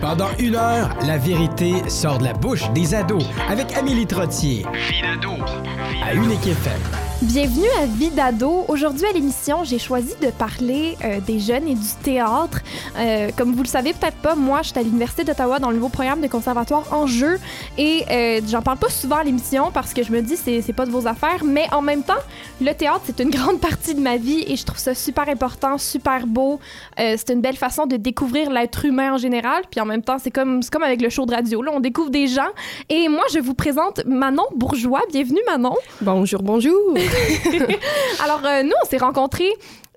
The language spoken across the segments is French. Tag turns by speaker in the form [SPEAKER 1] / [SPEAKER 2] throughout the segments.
[SPEAKER 1] Pendant une heure, la vérité sort de la bouche des ados avec Amélie Trottier. À Unique FM.
[SPEAKER 2] Bienvenue à Vie d'ado. Aujourd'hui à l'émission, j'ai choisi de parler euh, des jeunes et du théâtre. Euh, comme vous le savez peut-être pas, moi, je suis à l'Université d'Ottawa dans le nouveau programme de conservatoire en jeu et euh, j'en parle pas souvent à l'émission parce que je me dis c'est c'est pas de vos affaires, mais en même temps, le théâtre c'est une grande partie de ma vie et je trouve ça super important, super beau. C'est une belle façon de découvrir l'être humain en général, puis en même temps, c'est comme c'est comme avec le show de radio là, on découvre des gens et moi je vous présente Manon Bourgeois. Bienvenue Manon.
[SPEAKER 3] Bonjour, bonjour.
[SPEAKER 2] Alors, euh, nous, on s'est rencontrés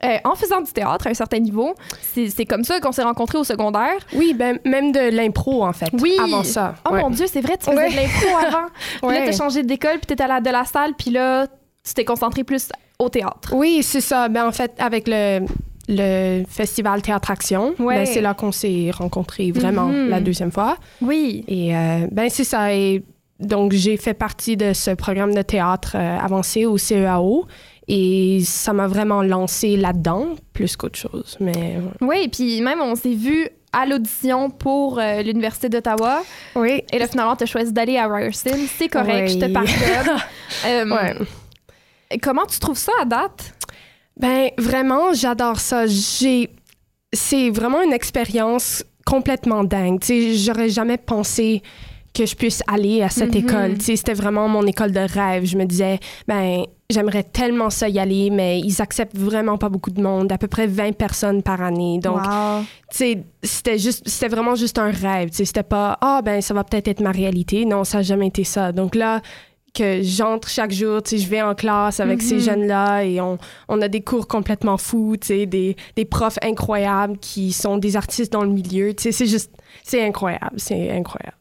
[SPEAKER 2] euh, en faisant du théâtre à un certain niveau. C'est comme ça qu'on s'est rencontrés au secondaire.
[SPEAKER 3] Oui, ben même de l'impro en fait.
[SPEAKER 2] Oui.
[SPEAKER 3] Avant ça.
[SPEAKER 2] Oh
[SPEAKER 3] ouais.
[SPEAKER 2] mon Dieu, c'est vrai, tu faisais
[SPEAKER 3] Ouais.
[SPEAKER 2] de l'impro avant. Puis là, t'as changé d'école, puis t'étais allé de la salle, puis là, tu t'es concentré plus au théâtre.
[SPEAKER 3] Oui, c'est ça. Ben en fait, avec le le festival Théâtre Action,
[SPEAKER 2] Ouais.
[SPEAKER 3] ben, c'est là qu'on s'est rencontrés vraiment
[SPEAKER 2] Mhm.
[SPEAKER 3] la deuxième fois.
[SPEAKER 2] Oui.
[SPEAKER 3] Et euh, ben c'est ça. Et donc j'ai fait partie de ce programme de théâtre euh, avancé au CEAO et ça m'a vraiment lancé là-dedans plus qu'autre chose. Mais
[SPEAKER 2] Oui, puis même, on s'est vu à l'audition pour euh, l'Université d'Ottawa.
[SPEAKER 3] oui.
[SPEAKER 2] Et là, finalement, t'as choisi d'aller à Ryerson. C'est correct,
[SPEAKER 3] Oui.
[SPEAKER 2] je te pardonne. Euh,
[SPEAKER 3] Ouais.
[SPEAKER 2] Comment tu trouves ça à date?
[SPEAKER 3] Ben vraiment, j'adore ça. J'ai c'est vraiment une expérience complètement dingue. Tu sais, j'aurais jamais pensé que je puisse aller à cette
[SPEAKER 2] Mhm.
[SPEAKER 3] école. C'était vraiment mon école de rêve. Je me disais, ben, j'aimerais tellement ça y aller, mais ils acceptent vraiment pas beaucoup de monde, à peu près 20 personnes par année. Donc,
[SPEAKER 2] Wow.
[SPEAKER 3] c'était juste, c'était vraiment juste un rêve. C'était pas, ah, ben, ça va peut-être être ma réalité. Non, ça n'a jamais été ça. Donc là, que j'entre chaque jour, je vais en classe avec ces
[SPEAKER 2] Mhm.
[SPEAKER 3] jeunes-là et on, on a des cours complètement fous, des, des profs incroyables qui sont des artistes dans le milieu. C'est juste, c'est incroyable, c'est incroyable.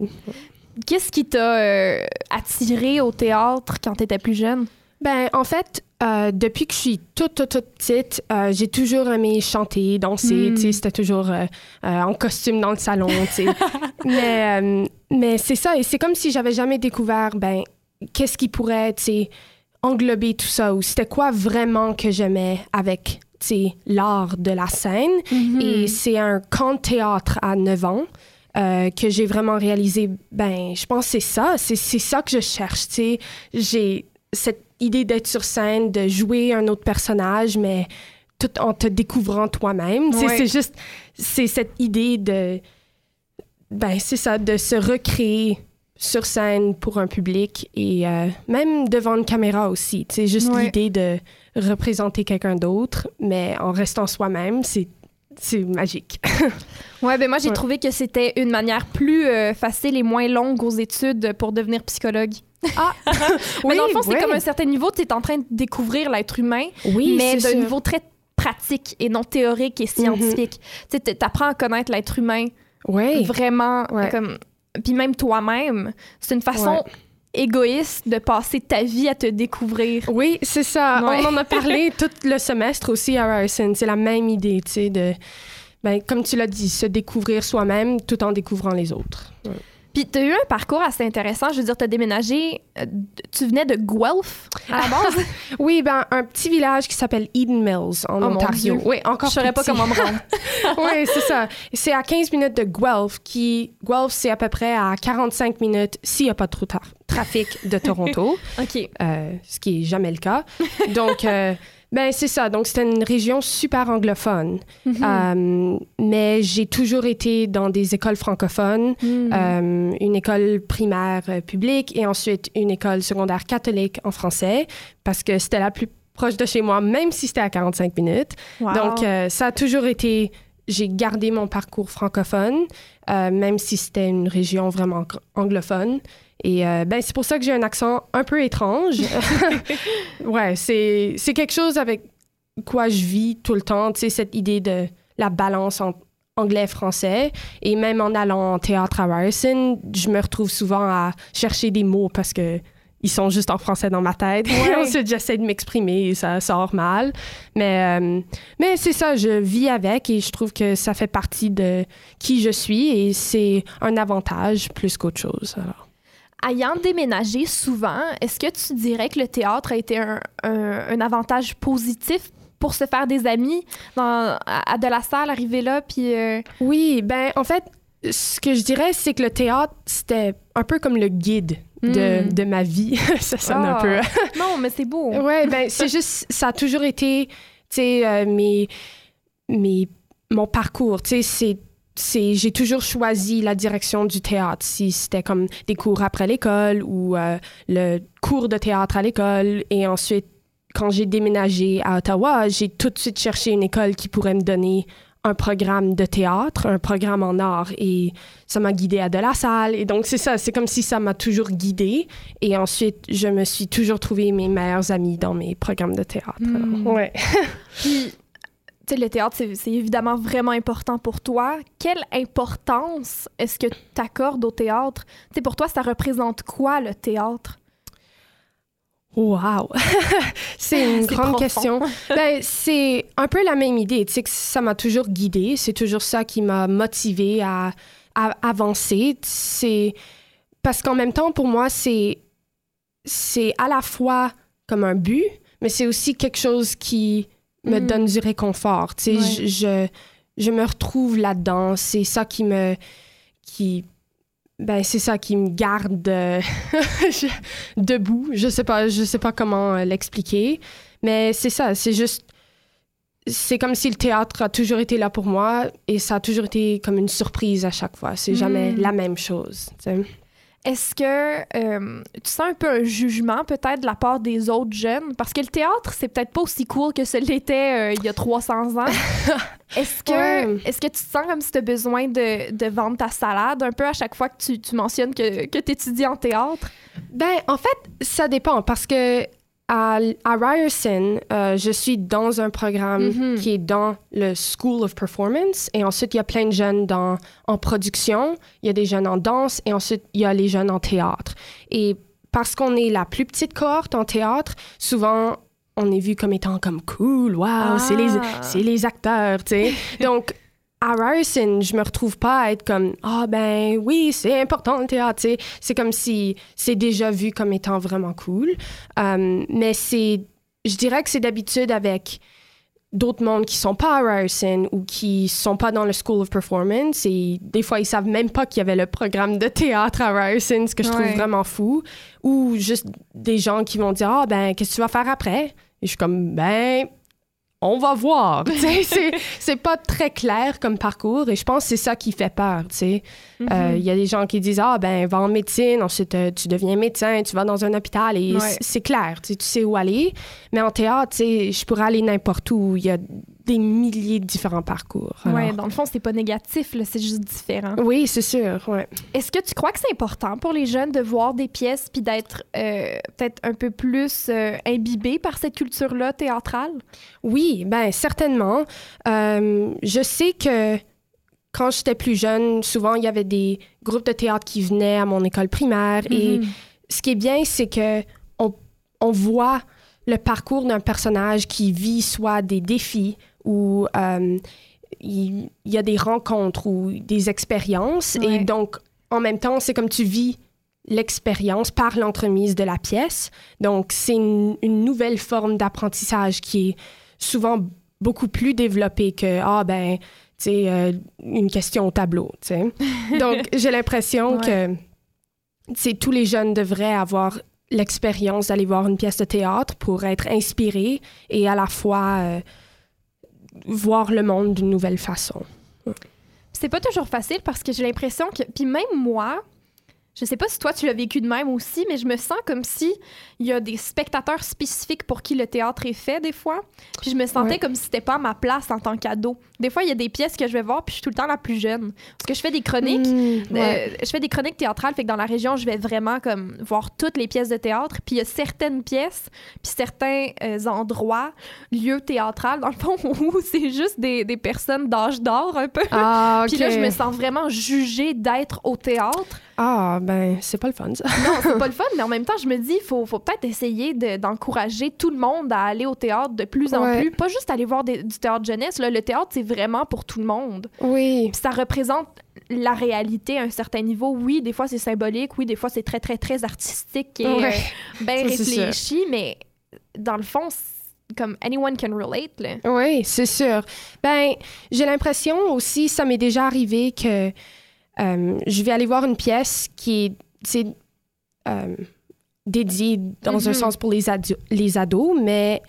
[SPEAKER 2] Qu'est-ce qui t'a euh, attiré au théâtre quand t'étais plus jeune?
[SPEAKER 3] Ben, en fait, euh, depuis que je suis toute, toute, toute petite, euh, j'ai toujours aimé chanter, danser.
[SPEAKER 2] Mm.
[SPEAKER 3] Tu c'était toujours euh, en costume dans le salon, tu mais mais c'est ça, et c'est comme si j'avais jamais découvert, ben, qu'est-ce qui pourrait, tu englober tout ça, ou c'était quoi vraiment que j'aimais avec, tu l'art de la scène.
[SPEAKER 2] Hmm.
[SPEAKER 3] Et c'est un camp de théâtre à 9 ans euh, que j'ai vraiment réalisé, ben, je pense que c'est ça, c'est ça que je cherche, tu sais. J'ai cette idée d'être sur scène, de jouer un autre personnage, mais tout en te découvrant toi-même.
[SPEAKER 2] Ouais.
[SPEAKER 3] C'est juste, c'est cette idée de, ben, c'est ça, de se recréer sur scène pour un public et euh, même devant une caméra aussi. C'est juste
[SPEAKER 2] Ouais.
[SPEAKER 3] l'idée de représenter quelqu'un d'autre, mais en restant soi-même, c'est c'est magique.
[SPEAKER 2] Ouais, ben moi j'ai
[SPEAKER 3] Ouais.
[SPEAKER 2] trouvé que c'était une manière plus euh, facile et moins longue aux études pour devenir psychologue.
[SPEAKER 3] Ah,
[SPEAKER 2] mais dans le fond, c'est
[SPEAKER 3] ouais.
[SPEAKER 2] comme un certain niveau, tu es en train de découvrir l'être humain,
[SPEAKER 3] Oui,
[SPEAKER 2] mais d'un niveau très pratique et non théorique et scientifique. Tu sais, t'apprends à connaître l'être humain
[SPEAKER 3] Oui.
[SPEAKER 2] vraiment
[SPEAKER 3] Ouais.
[SPEAKER 2] comme puis même toi-même, c'est une façon. Égoïste de passer ta vie à te découvrir.
[SPEAKER 3] Oui, c'est ça.
[SPEAKER 2] Ouais.
[SPEAKER 3] On en a parlé tout le semestre aussi à Ryerson. C'est la même idée, tu sais, de, ben, comme tu l'as dit, se découvrir soi-même tout en découvrant les autres.
[SPEAKER 2] Puis tu as eu un parcours assez intéressant, je veux dire tu as déménagé, euh, tu venais de Guelph à la base?
[SPEAKER 3] Oui, ben, un petit village qui s'appelle Eden Mills en
[SPEAKER 2] Oh, mon
[SPEAKER 3] Ontario.
[SPEAKER 2] Dieu.
[SPEAKER 3] Oui, encore
[SPEAKER 2] Je saurais pas comment me rendre.
[SPEAKER 3] oui, c'est ça. C'est à 15 minutes de Guelph, qui, Guelph, c'est à peu près à 45 minutes, s'il n'y a pas trop de tra- trafic de Toronto,
[SPEAKER 2] OK.
[SPEAKER 3] euh, ce qui est jamais le cas. Donc, euh, ben, c'est ça. Donc, c'était une région super anglophone.
[SPEAKER 2] Mhm.
[SPEAKER 3] Euh, mais j'ai toujours été dans des écoles francophones,
[SPEAKER 2] Mhm.
[SPEAKER 3] euh, une école primaire euh, publique et ensuite une école secondaire catholique en français, parce que c'était la plus proche de chez moi, même si c'était à 45 minutes.
[SPEAKER 2] Wow.
[SPEAKER 3] Donc, ça a toujours été. J'ai gardé mon parcours francophone, même si c'était une région vraiment ang- anglophone. Et euh, ben, c'est pour ça que j'ai un accent un peu étrange. ouais, c'est c'est quelque chose avec quoi je vis tout le temps, tu sais, cette idée de la balance entre anglais-français. Et même en allant en théâtre à Ryerson, je me retrouve souvent à chercher des mots parce que ils sont juste en français dans ma tête.
[SPEAKER 2] Ouais.
[SPEAKER 3] Ensuite, j'essaie de m'exprimer et ça sort mal. Mais, euh, mais c'est ça, je vis avec et je trouve que ça fait partie de qui je suis et c'est un avantage plus qu'autre chose. Alors.
[SPEAKER 2] Ayant déménagé souvent, est-ce que tu dirais que le théâtre a été un, un- un avantage positif pour se faire des amis dans, à, à de la salle, arriver là, puis... euh,
[SPEAKER 3] Oui, ben en fait, ce que je dirais, c'est que le théâtre, c'était un peu comme le guide de,
[SPEAKER 2] Mm.
[SPEAKER 3] de ma vie. ça sonne un
[SPEAKER 2] Ah.
[SPEAKER 3] peu.
[SPEAKER 2] Non, mais c'est beau.
[SPEAKER 3] Ouais, ben c'est juste, ça a toujours été, tu sais, euh, mes, mes, mon parcours, tu sais, c'est, j'ai toujours choisi la direction du théâtre. Si c'était comme des cours après l'école ou euh, le cours de théâtre à l'école, et ensuite, quand j'ai déménagé à Ottawa, j'ai tout de suite cherché une école qui pourrait me donner un programme de théâtre, un programme en art, et ça m'a guidée à de la salle. Et donc, c'est ça, c'est comme si ça m'a toujours guidée. Et ensuite, je me suis toujours trouvé mes meilleurs amis dans mes programmes de théâtre.
[SPEAKER 2] Mm.
[SPEAKER 3] Alors, Ouais.
[SPEAKER 2] Puis, sais, le théâtre, c'est évidemment vraiment important pour toi. Quelle importance est-ce que tu accordes au théâtre? Tu sais, pour toi, ça représente quoi, le théâtre?
[SPEAKER 3] Wow! c'est une grande
[SPEAKER 2] profond.
[SPEAKER 3] question. Ben, c'est un peu la même idée. Tu sais, que ça m'a toujours guidée. C'est toujours ça qui m'a motivée à, à avancer. C'est parce qu'en même temps, pour moi, c'est c'est à la fois comme un but, mais c'est aussi quelque chose qui me
[SPEAKER 2] Mm.
[SPEAKER 3] donne du réconfort. Tu sais,
[SPEAKER 2] Ouais.
[SPEAKER 3] je, je, me retrouve là-dedans. C'est ça qui me qui ben c'est ça qui me garde euh, je- debout. Je sais pas, je sais pas comment euh, l'expliquer, mais c'est ça. C'est juste, c'est comme si le théâtre a toujours été là pour moi et ça a toujours été comme une surprise à chaque fois. C'est jamais
[SPEAKER 2] Mm.
[SPEAKER 3] la même chose. tu sais.
[SPEAKER 2] Est-ce que euh, tu sens un peu un jugement peut-être de la part des autres jeunes? Parce que le théâtre, c'est peut-être pas aussi cool que ce l'était euh, il y a 300 ans. Est-ce que,
[SPEAKER 3] Ouais.
[SPEAKER 2] que tu te sens comme si tu as besoin de, de vendre ta salade un peu à chaque fois que tu, tu mentionnes que, que tu étudies en théâtre?
[SPEAKER 3] Ben, en fait, ça dépend parce que à, à Ryerson, euh, je suis dans un programme
[SPEAKER 2] Mhm.
[SPEAKER 3] qui est dans le School of Performance et ensuite il y a plein de jeunes dans, en production, il y a des jeunes en danse et ensuite il y a les jeunes en théâtre. Et parce qu'on est la plus petite cohorte en théâtre, souvent on est vu comme étant comme cool, wow, c'est les,
[SPEAKER 2] Ah.
[SPEAKER 3] c'est les acteurs, tu sais. Donc, à Ryerson, je me retrouve pas à être comme ah ben oui c'est important le théâtre c'est comme si c'est déjà vu comme étant vraiment cool. Euh, mais c'est je dirais que c'est d'habitude avec d'autres mondes qui sont pas à Ryerson ou qui sont pas dans le School of Performance et des fois ils savent même pas qu'il y avait le programme de théâtre à Ryerson ce que je
[SPEAKER 2] Ouais.
[SPEAKER 3] trouve vraiment fou. Ou juste des gens qui vont dire ah ben qu'est-ce que tu vas faire après et je suis comme ben on va voir. C'est, pas très clair comme parcours et je pense que c'est ça qui fait peur. Euh, Il y a des gens qui disent Ah, ben, va en médecine, ensuite euh, tu deviens médecin, tu vas dans un hôpital et
[SPEAKER 2] Ouais.
[SPEAKER 3] c'est clair, tu sais, où aller. Mais en théâtre, je pourrais aller n'importe où. Il y a des milliers de différents parcours. Alors-
[SPEAKER 2] dans le fond, c'est pas négatif, c'est juste différent.
[SPEAKER 3] Oui, c'est sûr. Ouais.
[SPEAKER 2] Est-ce que tu crois que c'est important pour les jeunes de voir des pièces puis d'être euh, peut-être un peu plus euh, imbibés par cette culture-là théâtrale?
[SPEAKER 3] Oui, ben certainement. Euh, je sais que quand j'étais plus jeune, souvent il y avait des groupes de théâtre qui venaient à mon école primaire et
[SPEAKER 2] Mhm.
[SPEAKER 3] ce qui est bien, c'est que on, on voit le parcours d'un personnage qui vit soit des défis ou euh, il, y a des rencontres ou des expériences.
[SPEAKER 2] Ouais.
[SPEAKER 3] Et donc, en même temps, c'est comme tu vis l'expérience par l'entremise de la pièce. Donc, c'est une, une nouvelle forme d'apprentissage qui est souvent beaucoup plus développée que, ah ben, tu sais, euh, une question au tableau, tu sais. Donc, j'ai l'impression que c'est tous les jeunes devraient avoir l'expérience d'aller voir une pièce de théâtre pour être inspirés et à la fois euh, voir le monde d'une nouvelle façon.
[SPEAKER 2] C'est pas toujours facile parce que j'ai l'impression que. Puis même moi, je sais pas si toi tu l'as vécu de même aussi, mais je me sens comme si il y a des spectateurs spécifiques pour qui le théâtre est fait des fois. Puis je me sentais
[SPEAKER 3] Ouais.
[SPEAKER 2] comme si c'était pas à ma place en tant qu'ado. Des fois, il y a des pièces que je vais voir, puis je suis tout le temps la plus jeune. Parce que je fais des chroniques.
[SPEAKER 3] Mmh, ouais.
[SPEAKER 2] Euh, je fais des chroniques théâtrales, fait que dans la région, je vais vraiment comme voir toutes les pièces de théâtre. Puis il y a certaines pièces, puis certains euh, endroits, lieux théâtrales, dans le fond, où c'est juste des, des personnes d'âge d'or un peu.
[SPEAKER 3] Ah,
[SPEAKER 2] Puis là, je me sens vraiment jugée d'être au théâtre.
[SPEAKER 3] Ah, ben, c'est pas le fun, ça.
[SPEAKER 2] Non, c'est pas le fun, mais en même temps, je me dis, il faut, faut peut-être essayer de- d'encourager tout le monde à aller au théâtre de plus en
[SPEAKER 3] Ouais.
[SPEAKER 2] plus. Pas juste aller voir des- du théâtre jeunesse. Là. Le théâtre, c'est vraiment pour tout le monde.
[SPEAKER 3] Oui.
[SPEAKER 2] Puis ça représente la réalité à un certain niveau. Oui, des fois, c'est symbolique. Oui, des fois, c'est très, très, très artistique et
[SPEAKER 3] Ouais.
[SPEAKER 2] euh, bien réfléchi. Mais dans le fond, comme anyone can relate. Là.
[SPEAKER 3] Oui, c'est sûr. Ben, j'ai l'impression aussi, ça m'est déjà arrivé que je vais aller voir une pièce qui est c'est, euh, dédiée dans un
[SPEAKER 2] Mhm.
[SPEAKER 3] sens pour les, ado- les ados, mais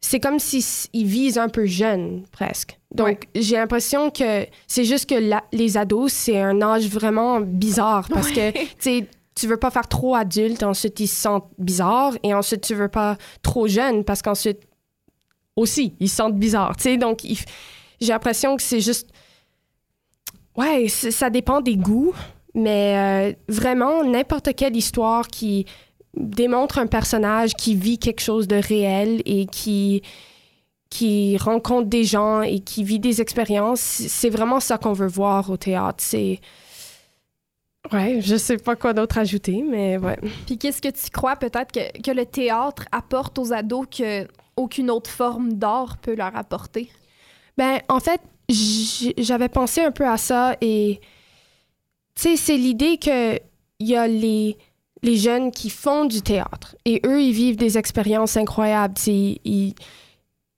[SPEAKER 3] c'est comme s'ils visent un peu jeune, presque. Donc,
[SPEAKER 2] Ouais.
[SPEAKER 3] j'ai l'impression que c'est juste que la- les ados, c'est un âge vraiment bizarre parce que, tu tu veux pas faire trop adulte, ensuite ils se sentent bizarres, et ensuite tu veux pas trop jeune parce qu'ensuite aussi, ils se sentent bizarres, tu sais. Donc, il j'ai l'impression que c'est juste... Ouais, ça dépend des goûts, mais euh, vraiment, n'importe quelle histoire qui démontre un personnage qui vit quelque chose de réel et qui qui rencontre des gens et qui vit des expériences, c'est vraiment ça qu'on veut voir au théâtre. C'est ouais, je sais pas quoi d'autre ajouter, mais ouais.
[SPEAKER 2] Puis qu'est-ce que tu crois peut-être que, que le théâtre apporte aux ados que aucune autre forme d'art peut leur apporter?
[SPEAKER 3] Ben, en fait, j'avais pensé un peu à ça et, tu sais, c'est l'idée que il y a les, les jeunes qui font du théâtre et eux, ils vivent des expériences incroyables. Sais, ils,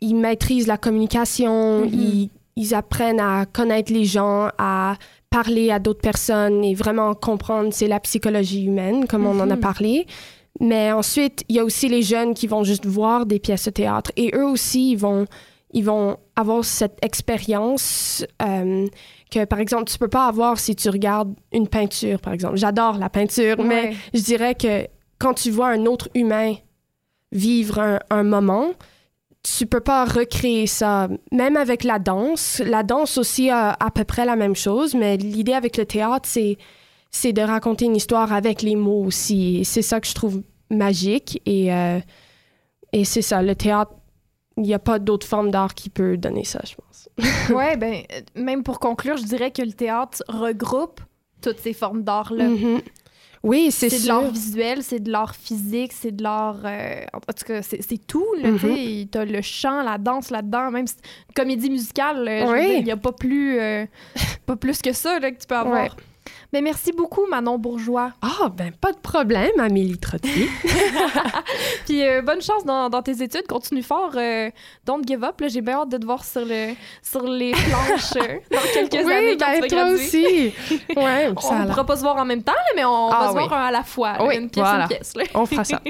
[SPEAKER 3] ils maîtrisent la communication,
[SPEAKER 2] Mhm.
[SPEAKER 3] ils, ils apprennent à connaître les gens, à parler à d'autres personnes et vraiment comprendre, c'est la psychologie humaine, comme on en a
[SPEAKER 2] Mhm.
[SPEAKER 3] parlé. Mais ensuite, il y a aussi les jeunes qui vont juste voir des pièces de théâtre et eux aussi, ils vont ils vont avoir cette expérience euh, que, par exemple, tu peux pas avoir si tu regardes une peinture, par exemple. J'adore la peinture, mais je dirais que quand tu vois un autre humain vivre un, un moment, tu peux pas recréer ça. Même avec la danse, la danse aussi a à peu près la même chose, mais l'idée avec le théâtre, c'est c'est de raconter une histoire avec les mots aussi. C'est ça que je trouve magique et, euh, et c'est ça, le théâtre, il n'y a pas d'autre forme d'art qui peut donner ça, je pense.
[SPEAKER 2] ouais, ben, euh, même pour conclure, je dirais que le théâtre regroupe toutes ces formes d'art-là.
[SPEAKER 3] Mhm. Oui, c'est
[SPEAKER 2] C'est de l'art visuel, c'est de l'art physique, c'est de l'art. euh, en tout cas, c'est tout. là, tu sais. T'as le chant, la danse là-dedans, même si- une comédie musicale.
[SPEAKER 3] Oui.
[SPEAKER 2] dire, Il n'y a pas plus, euh, pas plus que ça là, que tu peux avoir.
[SPEAKER 3] Ouais.
[SPEAKER 2] Mais merci beaucoup, Manon Bourgeois.
[SPEAKER 3] Ah, ben pas de problème, Amélie Trottier.
[SPEAKER 2] Puis euh, bonne chance dans, dans tes études. Continue fort. euh, don't give up. J'ai bien hâte de te voir sur, le, sur les planches euh, dans quelques
[SPEAKER 3] oui,
[SPEAKER 2] années quand
[SPEAKER 3] ben
[SPEAKER 2] tu vas
[SPEAKER 3] toi
[SPEAKER 2] graduer.
[SPEAKER 3] aussi. Ouais,
[SPEAKER 2] On ne pourra pas se voir en même temps, là, mais on
[SPEAKER 3] Ah
[SPEAKER 2] va se
[SPEAKER 3] oui.
[SPEAKER 2] voir un à la fois. là,
[SPEAKER 3] Oui,
[SPEAKER 2] une pièce,
[SPEAKER 3] voilà.
[SPEAKER 2] une pièce. là.
[SPEAKER 3] On fera ça.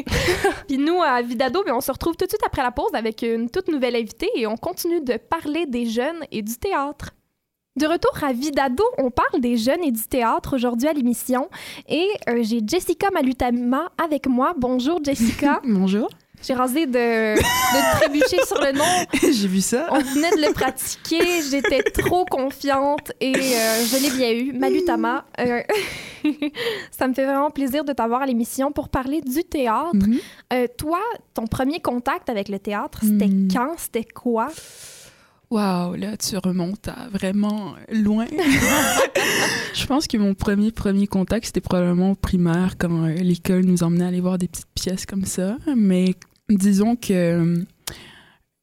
[SPEAKER 2] Puis nous, à Vidado, ben, on se retrouve tout de suite après la pause avec une toute nouvelle invitée et on continue de parler des jeunes et du théâtre. De retour à Vidado, on parle des jeunes et du théâtre aujourd'hui à l'émission. Et euh, j'ai Jessica Malutama avec moi. Bonjour Jessica.
[SPEAKER 4] Bonjour.
[SPEAKER 2] j'ai rasé de, de trébucher sur le nom.
[SPEAKER 4] J'ai vu ça.
[SPEAKER 2] On venait de le pratiquer. J'étais trop confiante et euh, je l'ai bien eu. Malutama. Euh, ça me fait vraiment plaisir de t'avoir à l'émission pour parler du théâtre.
[SPEAKER 4] Mhm.
[SPEAKER 2] Euh, toi, ton premier contact avec le théâtre, c'était
[SPEAKER 4] Hmm.
[SPEAKER 2] quand? C'était quoi?
[SPEAKER 4] Waouh, là, tu remontes à vraiment loin. je pense que mon premier premier contact, c'était probablement au primaire, quand euh, l'école nous emmenait à aller voir des petites pièces comme ça. Mais disons que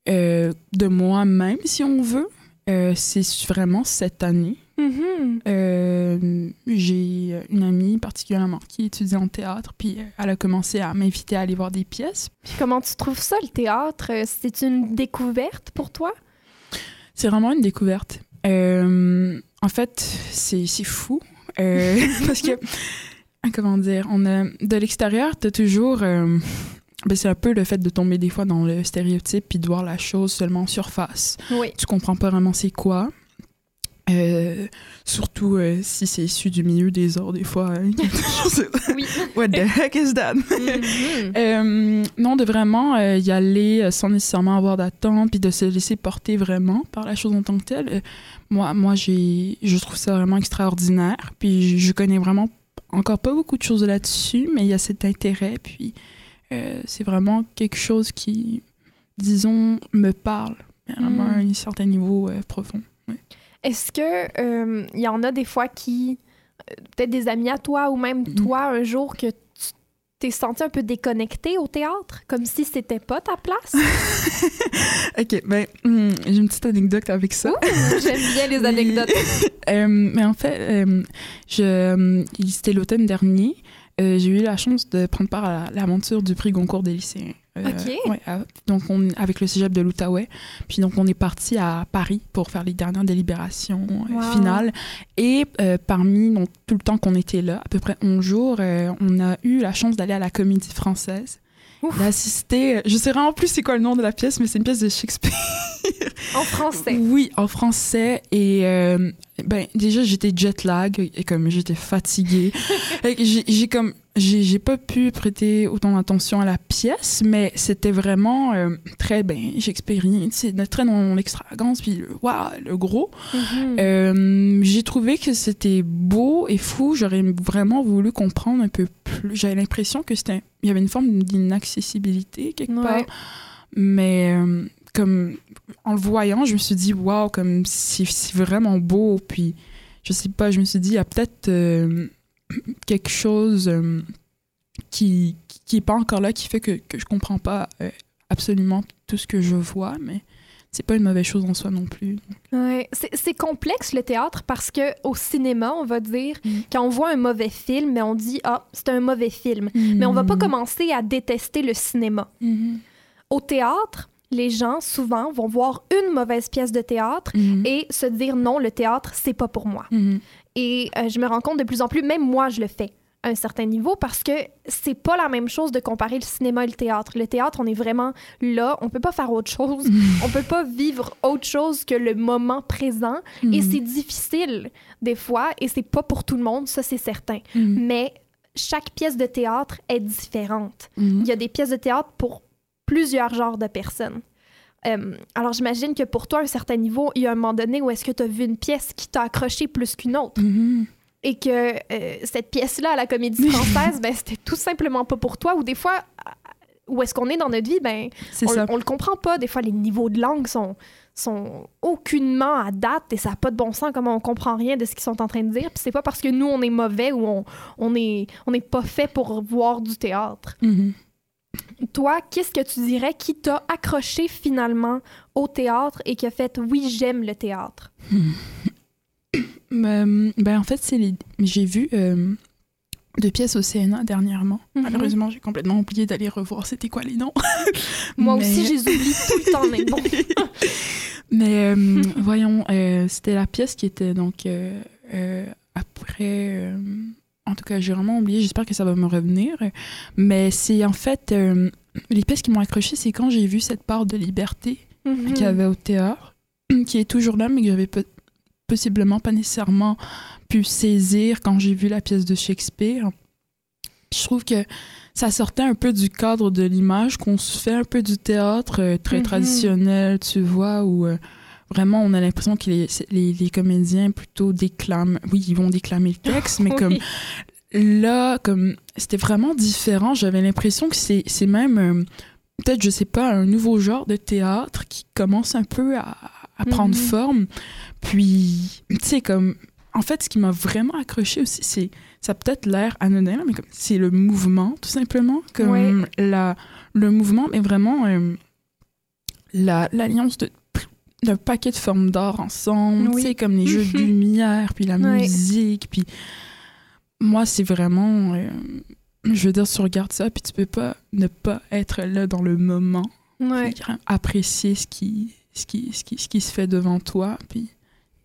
[SPEAKER 4] euh, de moi-même, si on veut, euh, c'est vraiment cette année.
[SPEAKER 2] Mhm.
[SPEAKER 4] Euh, j'ai une amie particulièrement qui étudie en théâtre, puis elle a commencé à m'inviter à aller voir des pièces.
[SPEAKER 2] Puis comment tu trouves ça, le théâtre? C'est une découverte pour toi?
[SPEAKER 4] C'est vraiment une découverte. Euh, en fait, c'est fou. euh, parce que, comment dire, on a, de l'extérieur, t'as toujours. euh, ben, c'est un peu le fait de tomber des fois dans le stéréotype puis de voir la chose seulement en surface.
[SPEAKER 2] Oui.
[SPEAKER 4] Tu comprends pas vraiment c'est quoi. Euh, surtout euh, si c'est issu du milieu des arts, des fois. hein, il y a toujours ce-
[SPEAKER 2] Oui.
[SPEAKER 4] What the heck is that?
[SPEAKER 2] Mhm.
[SPEAKER 4] Euh, non, de vraiment y aller sans nécessairement avoir d'attente, puis de se laisser porter vraiment par la chose en tant que telle. Moi, moi j'ai, je trouve ça vraiment extraordinaire. Puis je, connais vraiment encore pas beaucoup de choses là-dessus, mais il y a cet intérêt. Puis c'est vraiment quelque chose qui, disons, me parle vraiment
[SPEAKER 2] Mm.
[SPEAKER 4] à un certain niveau profond.
[SPEAKER 2] Est-ce que euh, il y en a des fois qui, euh, peut-être des amis à toi ou même
[SPEAKER 4] Mhm.
[SPEAKER 2] toi, un jour que tu t'es senti un peu déconnecté au théâtre, comme si c'était pas ta place?
[SPEAKER 4] ok, ben, hum, j'ai une petite anecdote avec ça.
[SPEAKER 2] J'aime bien les anecdotes.
[SPEAKER 4] Euh, mais en fait, euh, je, euh, c'était l'automne dernier. euh, j'ai eu la chance de prendre part à la- l'aventure du prix Goncourt des lycéens Euh,
[SPEAKER 2] OK.
[SPEAKER 4] ouais, à- donc, on, avec le cégep de l'Outaouais. Puis, donc, on est parti à Paris pour faire les dernières délibérations euh, finales. Et euh, parmi donc, tout le temps qu'on était là, à peu près 11 jours, on a eu la chance d'aller à la Comédie Française. D'assister, je sais vraiment plus c'est quoi le nom de la pièce, mais c'est une pièce de Shakespeare.
[SPEAKER 2] En français.
[SPEAKER 4] Oui, en français. Et euh, ben, déjà, j'étais jet lag et comme j'étais fatiguée. J'ai comme. J'ai j'ai pas pu prêter autant d'attention à la pièce, mais c'était vraiment euh, très, j'expérimente, c'est très dans l'extravagance, puis le, waouh, le gros.
[SPEAKER 2] Mhm.
[SPEAKER 4] Euh, j'ai trouvé que c'était beau et fou. J'aurais vraiment voulu comprendre un peu plus. J'avais l'impression que c'était, il y avait une forme d'inaccessibilité quelque
[SPEAKER 2] Ouais.
[SPEAKER 4] part. Mais euh, comme en le voyant, je me suis dit waouh, comme c'est c'est vraiment beau. Puis je sais pas, je me suis dit il y a peut-être euh, quelque chose euh, qui qui est pas encore là, qui fait que que je comprends pas euh, absolument tout ce que je vois, mais c'est pas une mauvaise chose en soi non plus.
[SPEAKER 2] Ouais. C'est c'est complexe le théâtre parce que au cinéma, on va dire,
[SPEAKER 4] Mm.
[SPEAKER 2] quand on voit un mauvais film, mais on dit ah c'est un mauvais film. Mais on va
[SPEAKER 4] Mm.
[SPEAKER 2] pas commencer à détester le cinéma.
[SPEAKER 4] Mhm.
[SPEAKER 2] Au théâtre, les gens souvent vont voir une mauvaise pièce de théâtre
[SPEAKER 4] Mhm.
[SPEAKER 2] et se dire non le théâtre c'est pas pour moi. Et euh, je me rends compte de plus en plus, même moi je le fais à un certain niveau parce que c'est pas la même chose de comparer le cinéma et le théâtre. Le théâtre, on est vraiment là, on peut pas faire autre chose, on peut pas vivre autre chose que le moment présent et
[SPEAKER 4] Mhm.
[SPEAKER 2] c'est difficile des fois et c'est pas pour tout le monde, ça c'est certain.
[SPEAKER 4] Mhm.
[SPEAKER 2] Mais chaque pièce de théâtre est différente.
[SPEAKER 4] Mhm.
[SPEAKER 2] Il y a des pièces de théâtre pour plusieurs genres de personnes. Euh, alors j'imagine que pour toi, à un certain niveau, il y a un moment donné où est-ce que tu as vu une pièce qui t'a accroché plus qu'une autre?
[SPEAKER 4] Mhm.
[SPEAKER 2] et que euh, cette pièce-là à la comédie française, ben, c'était tout simplement pas pour toi ou des fois, où est-ce qu'on est dans notre vie, ben, on,
[SPEAKER 4] ça.
[SPEAKER 2] on le comprend pas. Des fois, les niveaux de langue sont, sont aucunement à date et ça n'a pas de bon sens comment on comprend rien de ce qu'ils sont en train de dire. Puis c'est pas parce que nous, on est mauvais ou on, on est, on n'est pas fait pour voir du théâtre.
[SPEAKER 4] Mhm.
[SPEAKER 2] Toi, qu'est-ce que tu dirais qui t'a accroché finalement au théâtre et qui a fait oui, j'aime le théâtre?
[SPEAKER 4] Ben, ben, en fait, c'est les... j'ai vu euh, deux pièces au CNA dernièrement.
[SPEAKER 2] Mhm.
[SPEAKER 4] Malheureusement, j'ai complètement oublié d'aller revoir c'était quoi les noms.
[SPEAKER 2] Moi
[SPEAKER 4] Mais-
[SPEAKER 2] aussi, je les oublie tout le temps, mais bon.
[SPEAKER 4] Mais euh, voyons, euh, c'était la pièce qui était donc après. En tout cas, j'ai vraiment oublié. J'espère que ça va me revenir. Mais c'est en fait euh, les pièces qui m'ont accroché, c'est quand j'ai vu cette part de liberté
[SPEAKER 2] Mhm.
[SPEAKER 4] qu'il y avait au théâtre, qui est toujours là, mais que j'avais possiblement pas nécessairement pu saisir quand j'ai vu la pièce de Shakespeare. Je trouve que ça sortait un peu du cadre de l'image, qu'on se fait un peu du théâtre euh, très
[SPEAKER 2] Mhm.
[SPEAKER 4] traditionnel, tu vois, où euh, vraiment on a l'impression que les, les, les comédiens plutôt déclament, oui, ils vont déclamer le texte, mais
[SPEAKER 2] Oui.
[SPEAKER 4] comme là, comme c'était vraiment différent, j'avais l'impression que c'est c'est même euh, peut-être, je sais pas, un nouveau genre de théâtre qui commence un peu à, à prendre
[SPEAKER 2] Mhm.
[SPEAKER 4] forme. Puis, tu sais, comme, en fait, ce qui m'a vraiment accroché aussi, c'est, ça peut-être l'air anodin, mais comme, c'est le mouvement, tout simplement. Comme
[SPEAKER 2] Ouais.
[SPEAKER 4] la, le mouvement, mais vraiment euh, la, l'alliance de d'un paquet de formes d'art ensemble,
[SPEAKER 2] Oui.
[SPEAKER 4] tu sais, comme les jeux de lumière, puis la
[SPEAKER 2] Ouais.
[SPEAKER 4] musique, puis moi, c'est vraiment... euh, je veux dire, tu regardes ça, puis tu peux pas ne pas être là dans le moment,
[SPEAKER 2] Ouais.
[SPEAKER 4] Apprécier ce qui, ce, qui, ce, qui, ce qui se fait devant toi. Puis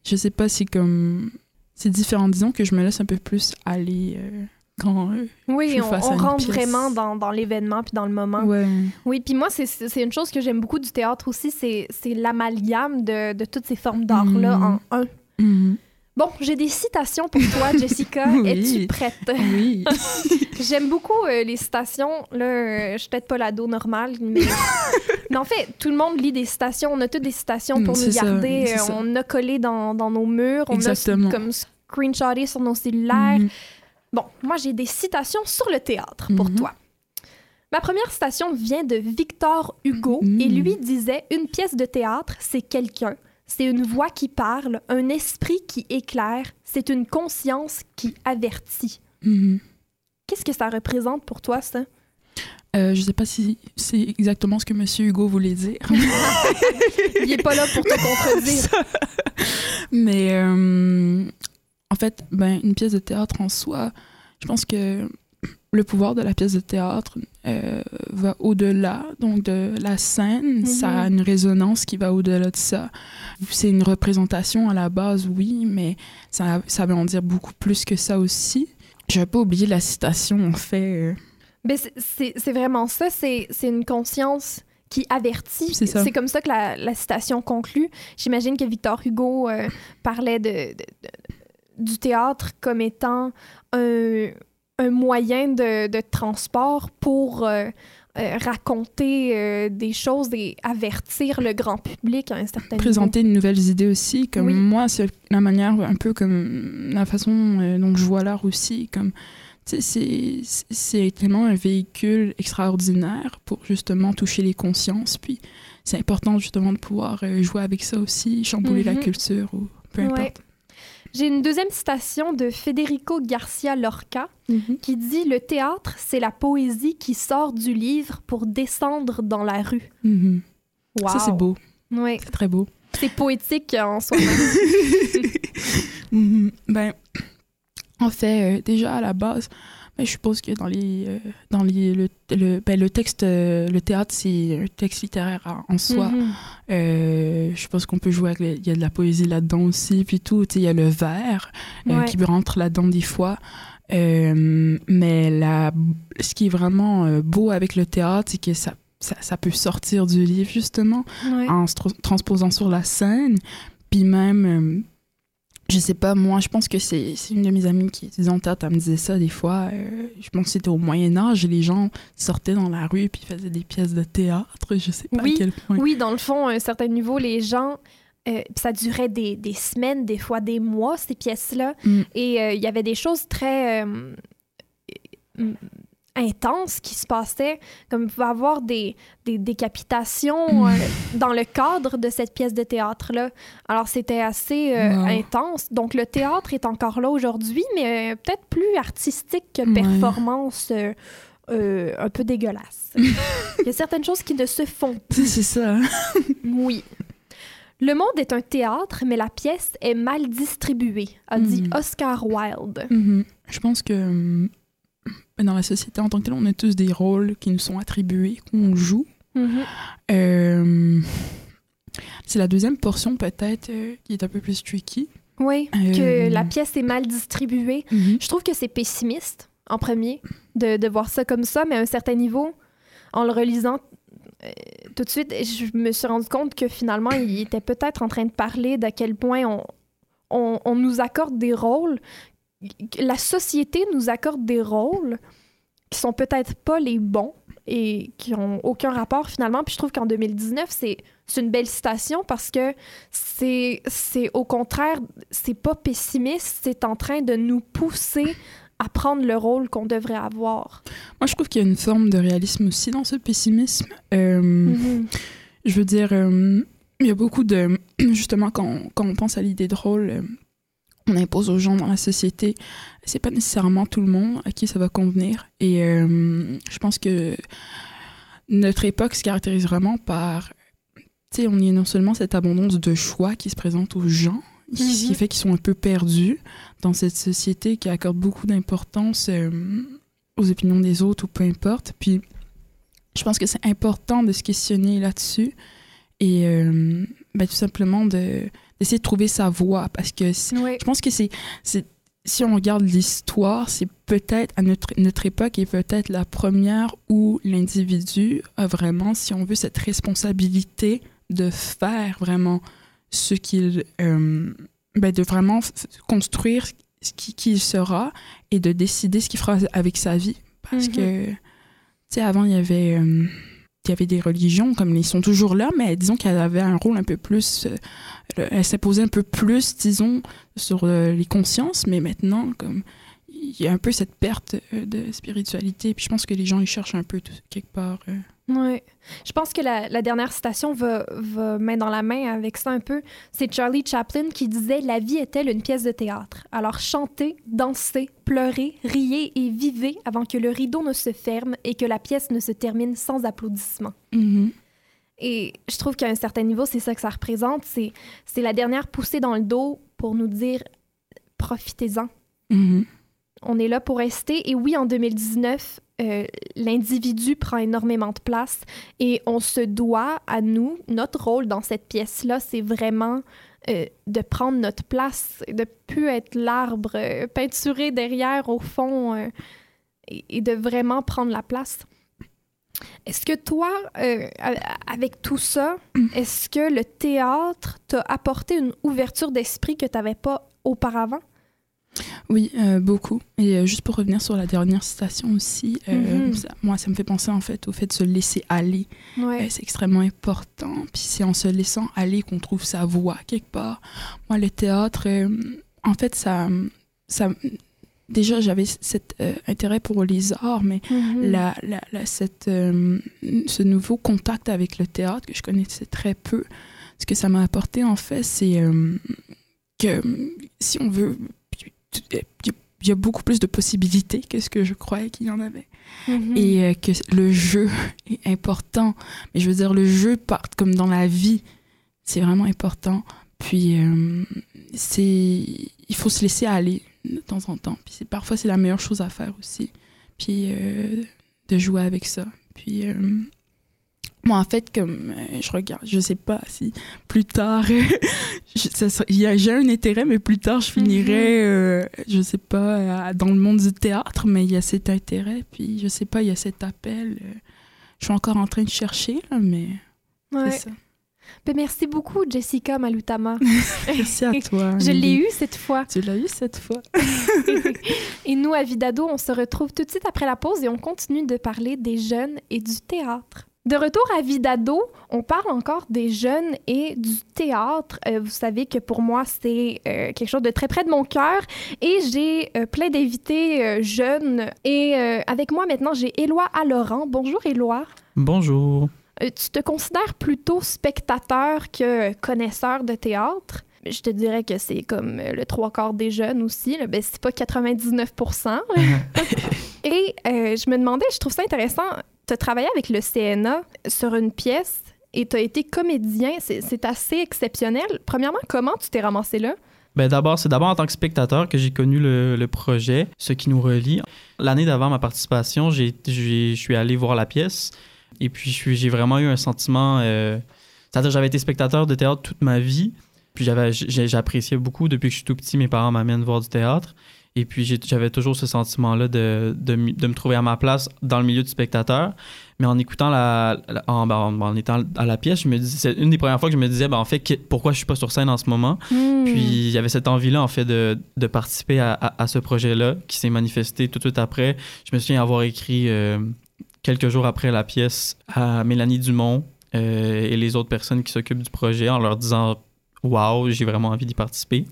[SPEAKER 4] je sais pas si comme... C'est différent, disons que je me laisse un peu plus aller euh, quand... euh,
[SPEAKER 2] Oui, on, rentre
[SPEAKER 4] pièce.
[SPEAKER 2] vraiment dans, dans l'événement puis dans le moment.
[SPEAKER 4] ouais.
[SPEAKER 2] Oui, puis moi, c'est- une chose que j'aime beaucoup du théâtre aussi, c'est l'amalgame de, de toutes ces formes d'art-là
[SPEAKER 4] Mhm.
[SPEAKER 2] en un.
[SPEAKER 4] Mhm.
[SPEAKER 2] Bon, j'ai des citations pour toi, Jessica.
[SPEAKER 4] Oui.
[SPEAKER 2] Es-tu prête?
[SPEAKER 4] Oui.
[SPEAKER 2] J'aime beaucoup euh, les citations. Là, euh, je suis peut-être pas l'ado normal, mais... mais en fait, tout le monde lit des citations. On a toutes des citations pour
[SPEAKER 4] Mm,
[SPEAKER 2] nous
[SPEAKER 4] c'est ça,
[SPEAKER 2] garder.
[SPEAKER 4] ça.
[SPEAKER 2] on a collé dans, dans nos murs. On
[SPEAKER 4] Exactement.
[SPEAKER 2] a comme screenshoté sur nos cellulaires.
[SPEAKER 4] Mhm.
[SPEAKER 2] Bon, moi, j'ai des citations sur le théâtre pour
[SPEAKER 4] Mhm.
[SPEAKER 2] toi. Ma première citation vient de Victor Hugo
[SPEAKER 4] Mhm.
[SPEAKER 2] et lui disait Une pièce de théâtre, c'est quelqu'un, c'est une voix qui parle, un esprit qui éclaire, c'est une conscience qui avertit.
[SPEAKER 4] Mhm.
[SPEAKER 2] Qu'est-ce que ça représente pour toi, ça?
[SPEAKER 4] Euh, je sais pas si c'est exactement ce que Monsieur Hugo voulait dire.
[SPEAKER 2] Il est pas là pour te contredire.
[SPEAKER 4] Mais euh, fait, ben, une pièce de théâtre en soi, je pense que le pouvoir de la pièce de théâtre euh, va au-delà donc de la scène. Ça a une résonance qui va au-delà de ça. C'est une représentation à la base, oui, mais ça, ça veut en dire beaucoup plus que ça aussi. Je vais pas oublier la citation, en fait. euh,
[SPEAKER 2] Ben, c'est- vraiment ça, c'est une conscience qui avertit.
[SPEAKER 4] C'est
[SPEAKER 2] comme ça que la, la citation conclut. J'imagine que Victor Hugo euh, parlait de, de- de- du théâtre comme étant un, un moyen de, de transport pour euh, euh, raconter euh, des choses et avertir le grand public à un certain niveau.
[SPEAKER 4] présenter de nouvelles idées aussi. Comme
[SPEAKER 2] Oui.
[SPEAKER 4] moi, c'est la manière, un peu comme la façon dont je vois l'art aussi. Comme, c'est- tellement un véhicule extraordinaire pour justement toucher les consciences. Puis c'est important justement de pouvoir jouer avec ça aussi, chambouler la
[SPEAKER 2] Mhm.
[SPEAKER 4] culture ou peu importe.
[SPEAKER 2] Ouais. J'ai une deuxième citation de Federico Garcia Lorca qui dit Le théâtre, c'est la poésie qui sort du livre pour descendre dans la rue.
[SPEAKER 4] Mhm.
[SPEAKER 2] Wow.
[SPEAKER 4] Ça, c'est beau.
[SPEAKER 2] Ouais,
[SPEAKER 4] C'est très beau.
[SPEAKER 2] c'est poétique en soi-même.
[SPEAKER 4] Mhm. Ben, en fait, euh, déjà à la base, je suppose que dans les, euh, dans les, le, le, ben, le texte, euh, le théâtre, c'est un texte littéraire en, soi.
[SPEAKER 2] Mhm.
[SPEAKER 4] Euh, je pense qu'on peut jouer avec, il y a de la poésie là-dedans aussi, puis tout. Il y a le vers
[SPEAKER 2] Ouais.
[SPEAKER 4] qui rentre là-dedans des fois. Mais la, ce qui est vraiment beau avec le théâtre, c'est que ça, ça, ça peut sortir du livre, justement
[SPEAKER 2] Ouais.
[SPEAKER 4] en se tr- transposant sur la scène. Puis même, je sais pas, moi, je pense que c'est une de mes amies qui en théâtre, elle me disait ça des fois. euh, je pense que c'était au Moyen-Âge, les gens sortaient dans la rue puis faisaient des pièces de théâtre. Je sais pas
[SPEAKER 2] Oui,
[SPEAKER 4] à quel point.
[SPEAKER 2] Oui, dans le fond, à un certain niveau, les gens. euh, ça durait des, des semaines, des fois des mois, ces pièces-là.
[SPEAKER 4] Mm.
[SPEAKER 2] Et euh, il y avait des choses très intenses qui se passaient, comme il pouvait avoir des, des décapitations euh, dans le cadre de cette pièce de théâtre-là. Alors c'était assez euh, intense. Donc le théâtre est encore là aujourd'hui, mais euh, peut-être plus artistique que performance un peu dégueulasse. il y a certaines choses qui ne se font
[SPEAKER 4] C'est c'est ça. hein?
[SPEAKER 2] oui. Le monde est un théâtre, mais la pièce est mal distribuée, a dit
[SPEAKER 4] Mhm.
[SPEAKER 2] Oscar Wilde.
[SPEAKER 4] Mhm. Je pense que euh, dans la société en tant que telle, on a tous des rôles qui nous sont attribués, qu'on joue. Euh, c'est la deuxième portion peut-être euh, qui est un peu plus tricky.
[SPEAKER 2] Oui,
[SPEAKER 4] Euh,
[SPEAKER 2] que la pièce est mal distribuée. Je trouve que c'est pessimiste, en premier, de, de voir ça comme ça, mais à un certain niveau, en le relisant euh, tout de suite, je me suis rendu compte que finalement, il était peut-être en train de parler d'à quel point on, on, on nous accorde des rôles, la société nous accorde des rôles qui sont peut-être pas les bons et qui ont aucun rapport finalement. Puis je trouve qu'en 2019, c'est une belle citation parce que c'est au contraire, c'est pas pessimiste, c'est en train de nous pousser à prendre le rôle qu'on devrait avoir.
[SPEAKER 4] Moi, je trouve qu'il y a une forme de réalisme aussi dans ce pessimisme. Euh, Je veux dire, euh, il y a beaucoup de... Justement, quand, quand on pense à l'idée de rôle, euh, on impose aux gens dans la société, c'est pas nécessairement tout le monde à qui ça va convenir. Et euh, je pense que notre époque se caractérise vraiment par... Tu sais, on y a non seulement cette abondance de choix qui se présente aux gens, ce qui
[SPEAKER 2] Mhm.
[SPEAKER 4] fait qu'ils sont un peu perdus dans cette société qui accorde beaucoup d'importance euh, aux opinions des autres ou peu importe. Puis je pense que c'est important de se questionner là-dessus et euh, ben, tout simplement de, d'essayer de trouver sa voie parce que
[SPEAKER 2] Oui.
[SPEAKER 4] je pense que c'est, si on regarde l'histoire, c'est peut-être à notre, notre époque est peut-être la première où l'individu a vraiment, si on veut, cette responsabilité de faire vraiment ce qu'il, euh, ben, de vraiment construire ce qui, qui il sera et de décider ce qu'il fera avec sa vie. Parce
[SPEAKER 2] Mhm.
[SPEAKER 4] que, tu sais, avant, il y avait... euh, il y avait des religions comme ils sont toujours là, mais disons qu'elle avait un rôle un peu plus, euh, le- elle s'imposait un peu plus, disons, sur euh, les consciences, mais maintenant, comme il y a un peu cette perte euh, de spiritualité, puis je pense que les gens ils cherchent un peu tout- quelque part. euh.
[SPEAKER 2] Oui. Je pense que la, la dernière citation va, va main dans la main avec ça un peu. C'est Charlie Chaplin qui disait La vie est-elle une pièce de théâtre? Alors chantez, dansez, pleurez, riez et vivez avant que le rideau ne se ferme et que la pièce ne se termine sans applaudissements. Et je trouve qu'à un certain niveau, c'est ça que ça représente. C'est, la dernière poussée dans le dos pour nous dire profitez-en.
[SPEAKER 4] Mhm.
[SPEAKER 2] On est là pour rester. Et oui, en 2019, euh, l'individu prend énormément de place et on se doit à nous, notre rôle dans cette pièce-là, c'est vraiment euh, de prendre notre place, de plus être l'arbre euh, peinturé derrière au fond et, et, de vraiment prendre la place. Est-ce que toi, avec tout ça, est-ce que le théâtre t'a apporté une ouverture d'esprit que tu n'avais pas auparavant?
[SPEAKER 4] Oui, euh, beaucoup. Et euh, juste pour revenir sur la dernière citation aussi, euh, mhm. moi, ça me fait penser en fait au fait de se laisser aller. c'est extrêmement important. Puis c'est en se laissant aller qu'on trouve sa voix quelque part. Moi, le théâtre, en fait, ça, ça, déjà j'avais cet intérêt pour les arts, mais mhm. la, la, cette, ce nouveau contact avec le théâtre que je connaissais très peu, ce que ça m'a apporté en fait, c'est que si on veut il y a beaucoup plus de possibilités que ce que je croyais qu'il y en avait. Mm-hmm. Et euh, que le jeu est important. Mais je veux dire, le jeu, part comme dans la vie, c'est vraiment important. Puis, euh, c'est il faut se laisser aller de temps en temps. Puis parfois, c'est la meilleure chose à faire aussi. Puis, euh, de jouer avec ça. Puis, moi, en fait, comme euh, je regarde, je sais pas si plus tard, j'ai un intérêt, mais plus tard, je finirai, mhm. euh, je sais pas, dans le monde du théâtre, mais il y a cet intérêt, puis je sais pas, il y a cet appel. Euh, je suis encore en train de chercher, mais c'est ça.
[SPEAKER 2] Ben, merci beaucoup, Jessica Malutama.
[SPEAKER 4] merci à toi.
[SPEAKER 2] je l'ai eu cette fois.
[SPEAKER 4] Tu l'as eu cette fois.
[SPEAKER 2] et nous, à Vidado, on se retrouve tout de suite après la pause et on continue de parler des jeunes et du théâtre. De retour à Vidado, on parle encore des jeunes et du théâtre. Euh, vous savez que pour moi, c'est euh, quelque chose de très près de mon cœur et j'ai euh, plein d'invités jeunes. Et avec moi maintenant, j'ai Éloi Laurent. Bonjour Éloi.
[SPEAKER 5] Bonjour.
[SPEAKER 2] tu te considères plutôt spectateur que connaisseur de théâtre? Je te dirais que c'est comme le trois quarts des jeunes aussi. Ben, c'est pas 99 Et je me demandais, je trouve ça intéressant, tu as travaillé avec le CNA sur une pièce et tu as été comédien. C'est assez exceptionnel. Premièrement, comment tu t'es ramassé là?
[SPEAKER 5] Ben d'abord, c'est d'abord en tant que spectateur que j'ai connu le, projet, ce qui nous relie. L'année d'avant ma participation, je suis allé voir la pièce et puis j'ai vraiment eu un sentiment. Euh, c'est-à-dire, j'avais été spectateur de théâtre toute ma vie, puis j'appréciais beaucoup depuis que je suis tout petit, mes parents m'amènent voir du théâtre. Et puis, j'avais toujours ce sentiment-là de, de, de, me trouver à ma place dans le milieu du spectateur. Mais en écoutant la, ben, en, en, étant à la pièce, je me c'est une des premières fois que je me disais, ben, en fait, pourquoi je suis pas sur scène en ce moment? Hmm. Puis, il y avait cette envie-là, en fait, de, de participer à, à, ce projet-là qui s'est manifesté tout de suite après. Je me souviens avoir écrit euh, quelques jours après la pièce à Mélanie Dumont euh, et les autres personnes qui s'occupent du projet en leur disant, waouh, j'ai vraiment envie d'y participer.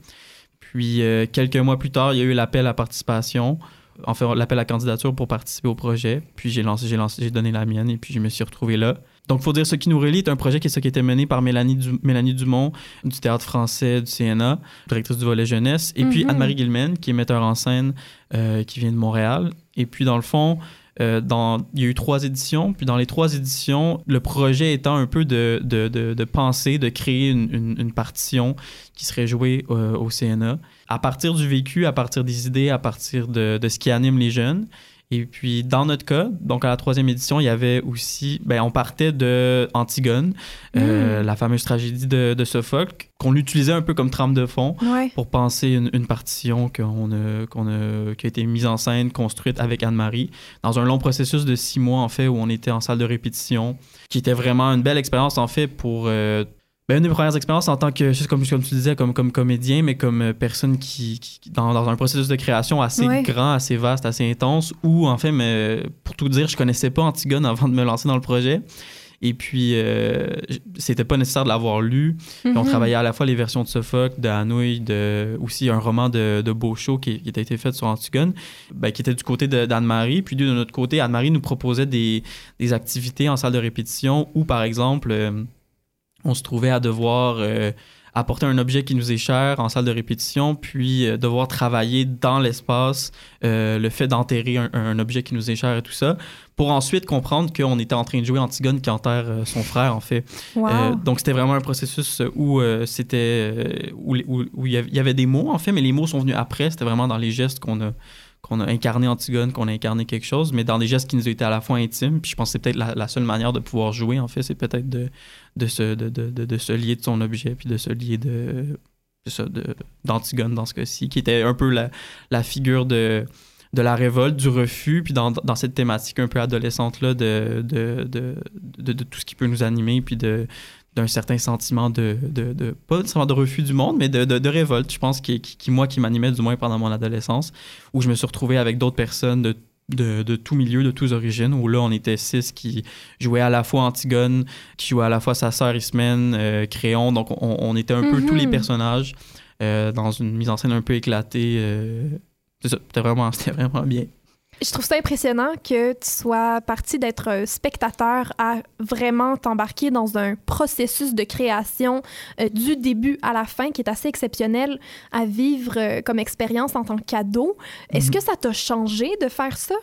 [SPEAKER 5] Puis euh, quelques mois plus tard, il y a eu l'appel à participation, enfin l'appel à candidature pour participer au projet. Puis j'ai lancé, j'ai lancé, j'ai donné la mienne et puis je me suis retrouvé là. Donc, il faut dire, ce qui nous relie est un projet qui, est ce qui était mené par Mélanie, Mélanie Dumont du Théâtre français du CNA, directrice du volet jeunesse, et puis mhm. Anne-Marie Guilmen, qui est metteur en scène, euh, qui vient de Montréal. Et puis, dans le fond, euh, dans, il y a eu trois éditions, puis dans les trois éditions, le projet étant un peu de, de, de, penser, de créer une, partition qui serait jouée euh, au CNA, à partir du vécu, à partir des idées, à partir de, de ce qui anime les jeunes. Et puis, dans notre cas, donc à la troisième édition, il y avait aussi, ben, on partait de Antigone, euh, mm. la fameuse tragédie de, de Sophocle, qu'on utilisait un peu comme trame de fond pour penser une, une partition qu'on a, qu'on a, qui a été mise en scène, construite avec Anne-Marie, dans un long processus de six mois, en fait, où on était en salle de répétition, qui était vraiment une belle expérience, en fait, pour euh, ben, une des premières expériences en tant que, juste comme, comme tu disais, comme, comme comédien, mais comme euh, personne qui, dans, dans, un processus de création assez grand, assez vaste, assez intense, où, en fait, mais, pour tout dire, je connaissais pas Antigone avant de me lancer dans le projet. Et puis, euh, c'était pas nécessaire de l'avoir lu. on mhm. travaillait à la fois les versions de Sophocle, de Hanouille, de, aussi un roman de, de Beauchot qui, qui, a été fait sur Antigone, ben, qui était du côté d'Anne-Marie. Puis, de notre côté, Anne-Marie nous proposait des, des, activités en salle de répétition où, par exemple, euh, on se trouvait à devoir euh, apporter un objet qui nous est cher en salle de répétition, puis euh, devoir travailler dans l'espace euh, le fait d'enterrer un, objet qui nous est cher et tout ça, pour ensuite comprendre qu'on était en train de jouer Antigone qui enterre son frère, en fait. donc, c'était vraiment un processus où c'était où, où, il y avait des mots, en fait, mais les mots sont venus après. C'était vraiment dans les gestes qu'on a qu'on a incarné Antigone, qu'on a incarné quelque chose, mais dans des gestes qui nous étaient à la fois intimes. Puis je pense que c'est peut-être la, seule manière de pouvoir jouer, en fait, c'est peut-être de, de, se, de, de, de, se lier de son objet, puis de se lier de, d'Antigone dans ce cas-ci, qui était un peu la, la figure de, de la révolte, du refus, puis dans, dans cette thématique un peu adolescente-là de, de, de, de, tout ce qui peut nous animer, puis de d'un certain sentiment de, de, de, pas nécessairement de refus du monde, mais de, de révolte, je pense, qui, qui, moi, qui m'animait du moins pendant mon adolescence, où je me suis retrouvé avec d'autres personnes de de, de tout milieu, de tous origines, où là, on était six qui jouaient à la fois Antigone, qui jouaient à la fois sa sœur Ismène, euh, Créon. Donc, on, on, était un peu tous les mhm. personnages euh, dans une mise en scène un peu éclatée. Euh, c'était vraiment, vraiment bien.
[SPEAKER 2] Je trouve ça impressionnant que tu sois parti d'être spectateur à vraiment t'embarquer dans un processus de création euh, du début à la fin qui est assez exceptionnel à vivre euh, comme expérience en tant que cadeau. Est-ce mhm. que ça t'a changé de faire ça?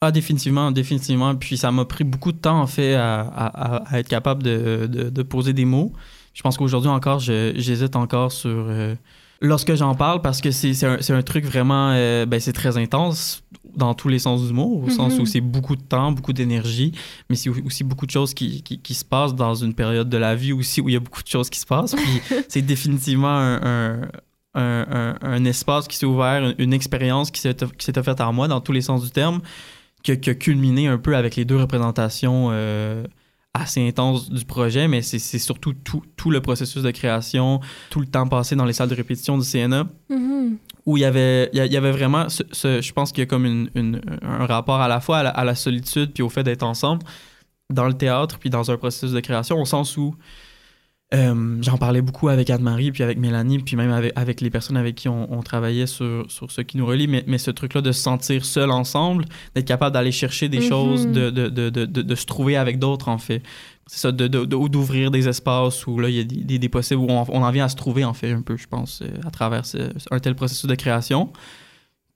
[SPEAKER 5] Ah, définitivement, définitivement. Puis ça m'a pris beaucoup de temps, en fait, à, à, être capable de, de, de, poser des mots. Je pense qu'aujourd'hui encore, j'hésite encore sur... Euh, lorsque j'en parle parce que c'est un, un, truc vraiment ben, c'est très intense dans tous les sens du mot au sens où mhm. c'est beaucoup de temps beaucoup d'énergie mais c'est aussi beaucoup de choses qui, qui, qui, se passent dans une période de la vie aussi où il y a beaucoup de choses qui se passent puis c'est définitivement un, un, un, espace qui s'est ouvert une, expérience qui s'est faite en moi dans tous les sens du terme qui, qui, a culminé un peu avec les deux représentations euh, assez intense du projet, mais c'est surtout tout, tout, le processus de création, tout le temps passé dans les salles de répétition du CNA, mm-hmm. Où il y avait, il y avait vraiment, ce, je pense qu'il y a comme une, un rapport à la fois à la solitude puis au fait d'être ensemble dans le théâtre puis dans un processus de création, au sens où euh, j'en parlais beaucoup avec Anne-Marie, puis avec Mélanie, puis même avec, avec les personnes avec qui on, travaillait sur, sur, ce qui nous relie. Mais, mais ce truc-là de se sentir seul ensemble, d'être capable d'aller chercher des choses, mhm. de, de, de, de, de se trouver avec d'autres, en fait. C'est ça, d'ouvrir des espaces où là, il y a des, des, possibles, où on, on, en vient à se trouver, en fait, un peu, je pense, euh, à travers un tel processus de création.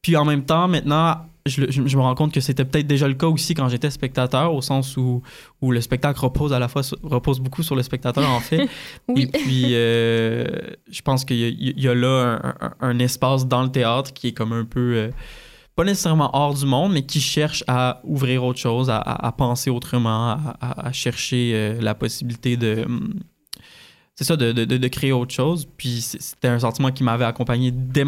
[SPEAKER 5] Puis en même temps, maintenant, je, me rends compte que c'était peut-être déjà le cas aussi quand j'étais spectateur, au sens où, où le spectacle repose à la fois repose beaucoup sur le spectateur en fait. Et puis euh, je pense qu'il y, a là un, espace dans le théâtre qui est comme un peu euh, pas nécessairement hors du monde, mais qui cherche à ouvrir autre chose, à, penser autrement, à, chercher euh, la possibilité de hum, c'est ça, de, créer autre chose. Puis c'était un sentiment qui m'avait accompagné dès,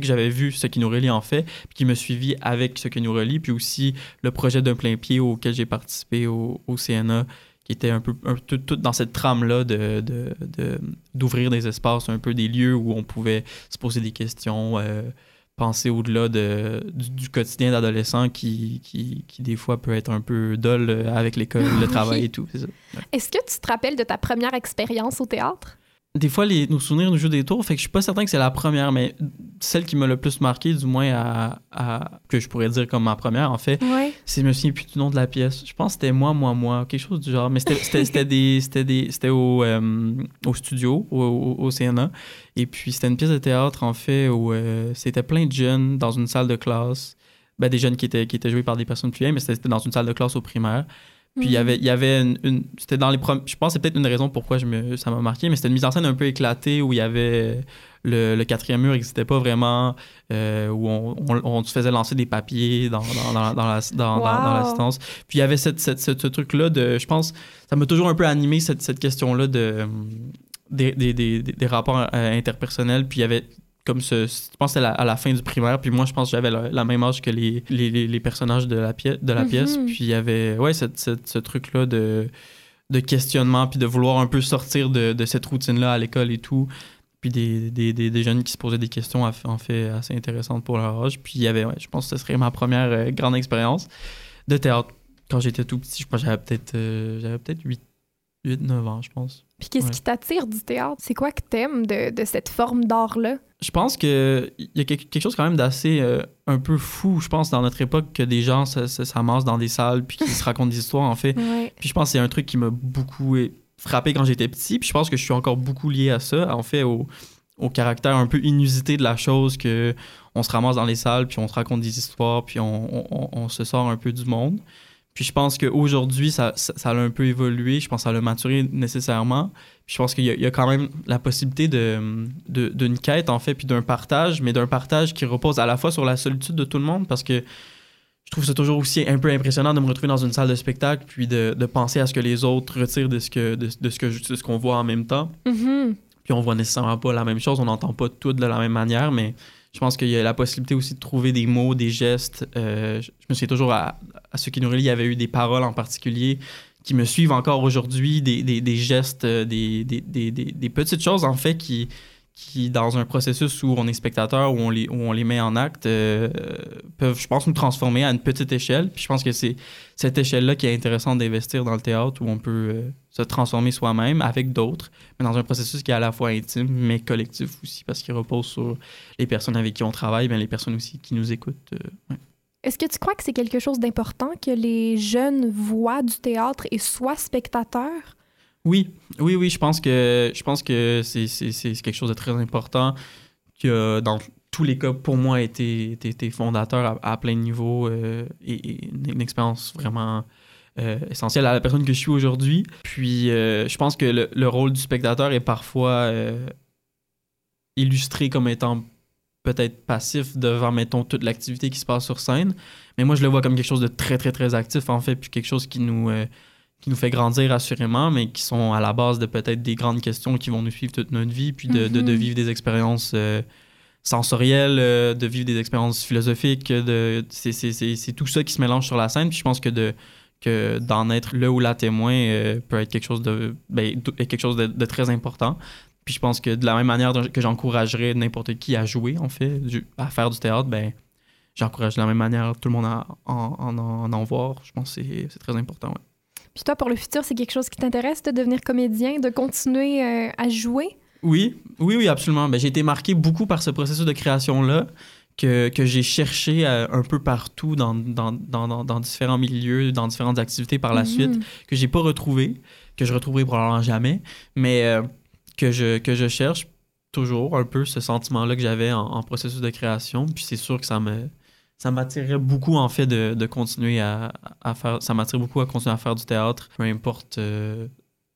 [SPEAKER 5] que j'avais vu ce qui nous relie en fait, puis qui me suivi avec ce qui nous relie, puis aussi le projet d'un plein pied auquel j'ai participé au, CNA, qui était un peu tout, dans cette trame-là de, d'ouvrir des espaces, un peu des lieux où on pouvait se poser des questions. Euh, penser au-delà de, du, quotidien d'adolescent qui, qui, qui, des fois, peut être un peu dol avec l'école, le travail et tout.
[SPEAKER 2] Est-ce que tu te rappelles de ta première expérience au théâtre?
[SPEAKER 5] Des fois, les, nos souvenirs nous jouent des tours. Fait que je suis pas certain que c'est la première, mais celle qui m'a le plus marqué, du moins à, à, que je pourrais dire comme ma première, en fait, c'est je me souviens plus du nom de la pièce. Je pense que c'était moi, moi, moi, quelque chose du genre. Mais c'était des, c'était au, euh, au studio, au, au, CNA. Et puis c'était une pièce de théâtre, en fait, où euh, c'était plein de jeunes dans une salle de classe. Ben, des jeunes qui étaient, qui étaient joués par des personnes plus vieilles, mais c'était dans une salle de classe au primaire. Puis il y avait, il y avait une, c'était dans les je pense que c'est peut-être une raison pourquoi je me, ça m'a marqué, mais c'était une mise en scène un peu éclatée où il y avait le, le quatrième mur n'existait pas vraiment, euh, où on, on, se faisait lancer des papiers dans, dans, dans, la, dans, dans l'assistance. Puis il y avait cette, cette, ce truc-là de, je pense, ça m'a toujours un peu animé cette, cette question-là de des, des, des, des rapports euh, interpersonnels. Puis il y avait comme ce, je pense que c'était à la fin du primaire puis moi je pense que j'avais la, même âge que les, les, les, personnages de la pièce de la pièce mhm. puis il y avait ouais cette, ce truc là de de questionnement puis de vouloir un peu sortir de, de cette routine là à l'école et tout puis des, des, des, jeunes qui se posaient des questions en fait assez intéressantes pour leur âge puis il y avait ouais, je pense que ce serait ma première euh, grande expérience de théâtre quand j'étais tout petit je pense j'avais peut-être euh, j'avais peut-être 8 8-9 ans, je pense.
[SPEAKER 2] Puis qu'est-ce qui t'attire du théâtre? C'est quoi que t'aimes de, de cette forme d'art-là?
[SPEAKER 5] Je pense qu'il y a quelque chose quand même d'assez euh, un peu fou, je pense, dans notre époque, que des gens s'amassent dans des salles puis qui se racontent des histoires, en fait. Puis je pense que c'est un truc qui m'a beaucoup frappé quand j'étais petit. Puis je pense que je suis encore beaucoup lié à ça, en fait, au, au caractère un peu inusité de la chose, que on se ramasse dans les salles, puis on se raconte des histoires, puis on, on, on se sort un peu du monde. Puis je pense qu'aujourd'hui, ça, ça, ça, a un peu évolué. Je pense que ça a maturé nécessairement. Puis je pense qu'il y, y, a quand même la possibilité d'une de, de, quête, en fait, puis d'un partage, mais d'un partage qui repose à la fois sur la solitude de tout le monde, parce que je trouve ça toujours aussi un peu impressionnant de me retrouver dans une salle de spectacle, puis de, de penser à ce que les autres retirent de ce que de, de ce que ce qu'on voit en même temps.
[SPEAKER 2] Mm-hmm.
[SPEAKER 5] Puis on voit nécessairement pas la même chose, on n'entend pas tout de la même manière, mais je pense qu'il y a la possibilité aussi de trouver des mots, des gestes. Euh, je me souviens toujours à, à ceux qui nous relient, il y avait eu des paroles en particulier qui me suivent encore aujourd'hui, des, des, gestes, euh, des, des, petites choses en fait qui, qui, dans un processus où on est spectateur, où on les, où on les met en acte, euh, peuvent, je pense, nous transformer à une petite échelle. Puis je pense que c'est cette échelle-là qui est intéressante d'investir dans le théâtre, où on peut euh, se transformer soi-même avec d'autres, mais dans un processus qui est à la fois intime, mais collectif aussi, parce qu'il repose sur les personnes avec qui on travaille, mais les personnes aussi qui nous écoutent. Euh.
[SPEAKER 2] Est-ce que tu crois que c'est quelque chose d'important que les jeunes voient du théâtre et soient spectateurs?
[SPEAKER 5] Oui, oui, oui, je pense que je pense que c'est quelque chose de très important qui a, dans tous les cas, pour moi, été, été, été fondateur à, plein de niveaux euh, et, une, expérience vraiment euh, essentielle à la personne que je suis aujourd'hui. Puis, euh, je pense que le, le, rôle du spectateur est parfois illustré comme étant peut-être passif devant, mettons, toute l'activité qui se passe sur scène. Mais moi, je le vois comme quelque chose de très, très, très actif, en fait, puis quelque chose qui nous, qui nous fait grandir assurément, mais qui sont à la base de peut-être des grandes questions qui vont nous suivre toute notre vie, puis de, mm -hmm. de, de vivre des expériences euh, sensorielles, euh, de vivre des expériences philosophiques. De, c'est tout ça qui se mélange sur la scène, puis je pense que de que d'en être le ou la témoin euh, peut être quelque chose de, ben, quelque chose de, de très important. Puis je pense que de la même manière que j'encouragerais n'importe qui à jouer, en fait, à faire du théâtre, ben j'encourage de la même manière tout le monde à en, en, en, en voir. Je pense que c'est très important. Ouais.
[SPEAKER 2] Puis toi, pour le futur, c'est quelque chose qui t'intéresse de devenir comédien, de continuer euh, à jouer?
[SPEAKER 5] Oui, oui, oui, absolument. Ben, j'ai été marqué beaucoup par ce processus de création-là que, que j'ai cherché euh, un peu partout dans, dans, dans, dans, différents milieux, dans différentes activités par la mm -hmm. suite, que j'ai pas retrouvé, que je retrouverai probablement jamais. Mais... Euh, que je, que je cherche toujours un peu ce sentiment-là que j'avais en, en, processus de création. Puis c'est sûr que ça me ça m'attirait beaucoup en fait de, de continuer à, à, faire ça m'attire beaucoup à continuer à faire du théâtre peu importe euh,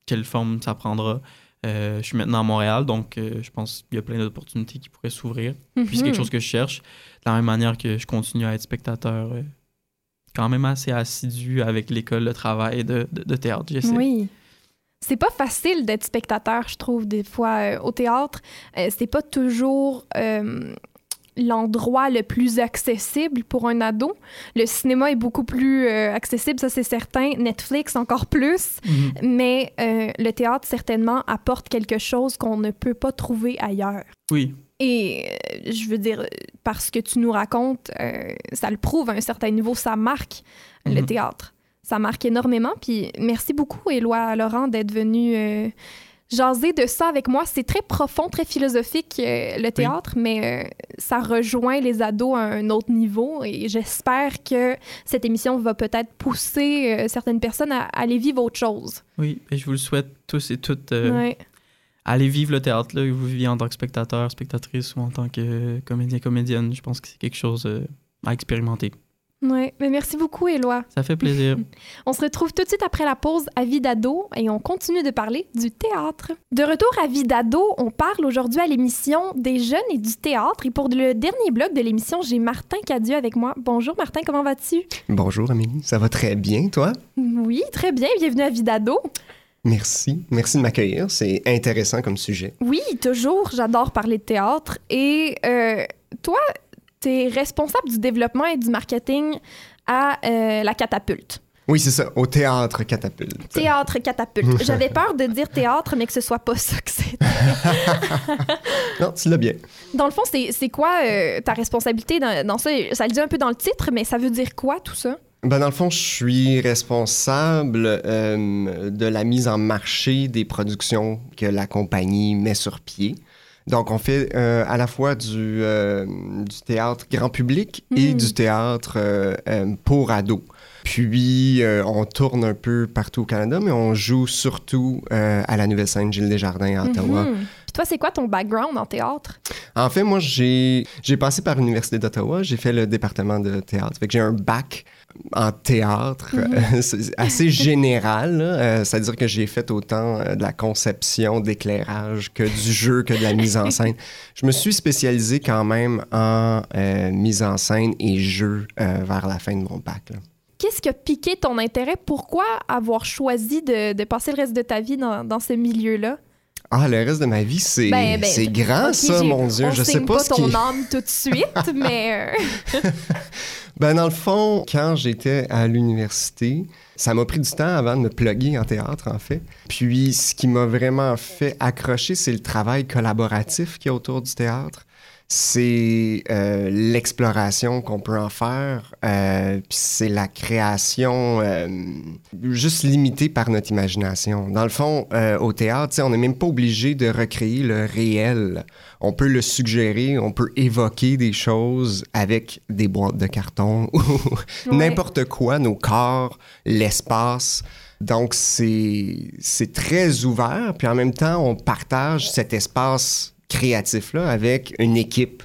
[SPEAKER 5] quelle forme ça prendra. Euh, je suis maintenant à Montréal donc euh, je pense qu'il y a plein d'opportunités qui pourraient s'ouvrir. Mm -hmm. puis c'est quelque chose que je cherche. De la même manière que je continue à être spectateur quand même assez assidu avec l'école de travail de, de, de théâtre j'essaie
[SPEAKER 2] oui. C'est pas facile d'être spectateur, je trouve, des fois, euh, au théâtre. Euh, c'est pas toujours euh, l'endroit le plus accessible pour un ado. Le cinéma est beaucoup plus accessible, ça c'est certain. Netflix encore plus. Mm -hmm. Mais le théâtre, certainement, apporte quelque chose qu'on ne peut pas trouver ailleurs.
[SPEAKER 5] Oui.
[SPEAKER 2] Et je veux dire, parce que tu nous racontes, ça le prouve à un certain niveau, ça marque mm -hmm. le théâtre ça marque énormément. Puis merci beaucoup, Éloi Laurent, d'être venu euh, jaser de ça avec moi. C'est très profond, très philosophique, euh, le théâtre, oui. mais euh, ça rejoint les ados à un autre niveau. Et j'espère que cette émission va peut-être pousser euh, certaines personnes à, à, aller vivre autre chose.
[SPEAKER 5] Oui, et je vous le souhaite tous et toutes. Ouais. Allez vivre le théâtre, là, que vous viviez en tant que spectateur, spectatrice ou en tant que comédien, comédienne. Je pense que c'est quelque chose à expérimenter.
[SPEAKER 2] Oui, mais merci beaucoup, Éloi.
[SPEAKER 5] Ça fait plaisir.
[SPEAKER 2] on se retrouve tout de suite après la pause à Vie d'ado et on continue de parler du théâtre. De retour à Vie d'ado, on parle aujourd'hui à l'émission des jeunes et du théâtre. Et pour le dernier bloc de l'émission, j'ai Martin Cadieux avec moi. Bonjour, Martin, comment vas-tu?
[SPEAKER 6] Bonjour, Amélie. Ça va très bien, toi?
[SPEAKER 2] Oui, très bien. Bienvenue à Vie d'ado.
[SPEAKER 6] Merci. Merci de m'accueillir. C'est intéressant comme sujet.
[SPEAKER 2] Oui, toujours. J'adore parler de théâtre. Et euh, toi, tu es responsable du développement et du marketing à euh, la Catapulte.
[SPEAKER 6] Oui, c'est ça, au théâtre Catapulte.
[SPEAKER 2] Théâtre Catapulte. J'avais peur de dire théâtre, mais que ce soit pas ça que c'est.
[SPEAKER 6] non, tu l'as bien.
[SPEAKER 2] Dans le fond, c'est quoi euh, ta responsabilité dans, dans, ça? Ça le dit un peu dans le titre, mais ça veut dire quoi tout ça?
[SPEAKER 6] Ben dans le fond, je suis responsable euh, de la mise en marché des productions que la compagnie met sur pied. Donc, on fait euh, à la fois du, euh, du, théâtre grand public mmh. et du théâtre euh, pour ados. Puis, on tourne un peu partout au Canada, mais on joue surtout à la Nouvelle Scène Gilles Desjardins à Ottawa.
[SPEAKER 2] Mmh. Puis toi, c'est quoi ton background en théâtre?
[SPEAKER 6] En fait, moi, j'ai passé par l'Université d'Ottawa. J'ai fait le département de théâtre. Fait que j'ai un bac en théâtre, mm-hmm. assez général. C'est-à-dire que j'ai fait autant de la conception, d'éclairage que du jeu, que de la mise en scène. Je me suis spécialisé quand même en mise en scène et jeu vers la fin de mon bac.
[SPEAKER 2] Qu'est-ce qui a piqué ton intérêt? Pourquoi avoir choisi de, passer le reste de ta vie dans, dans ce milieu-là?
[SPEAKER 6] Ah, le reste de ma vie, c'est ben, ben, grand, ça, mon Dieu.
[SPEAKER 2] On
[SPEAKER 6] je sais
[SPEAKER 2] pas,
[SPEAKER 6] pas
[SPEAKER 2] ce ton âme tout de suite, mais.
[SPEAKER 6] Euh, ben, dans le fond, quand j'étais à l'université, ça m'a pris du temps avant de me plugger en théâtre, en fait. Puis, ce qui m'a vraiment fait accrocher, c'est le travail collaboratif qui y a autour du théâtre c'est euh, l'exploration qu'on peut en faire, euh, puis c'est la création euh, juste limitée par notre imagination. Dans le fond, au théâtre, on n'est même pas obligé de recréer le réel. On peut le suggérer, on peut évoquer des choses avec des boîtes de carton ou n'importe quoi, nos corps, l'espace. Donc, c'est très ouvert, puis en même temps, on partage cet espace créatif-là avec une équipe.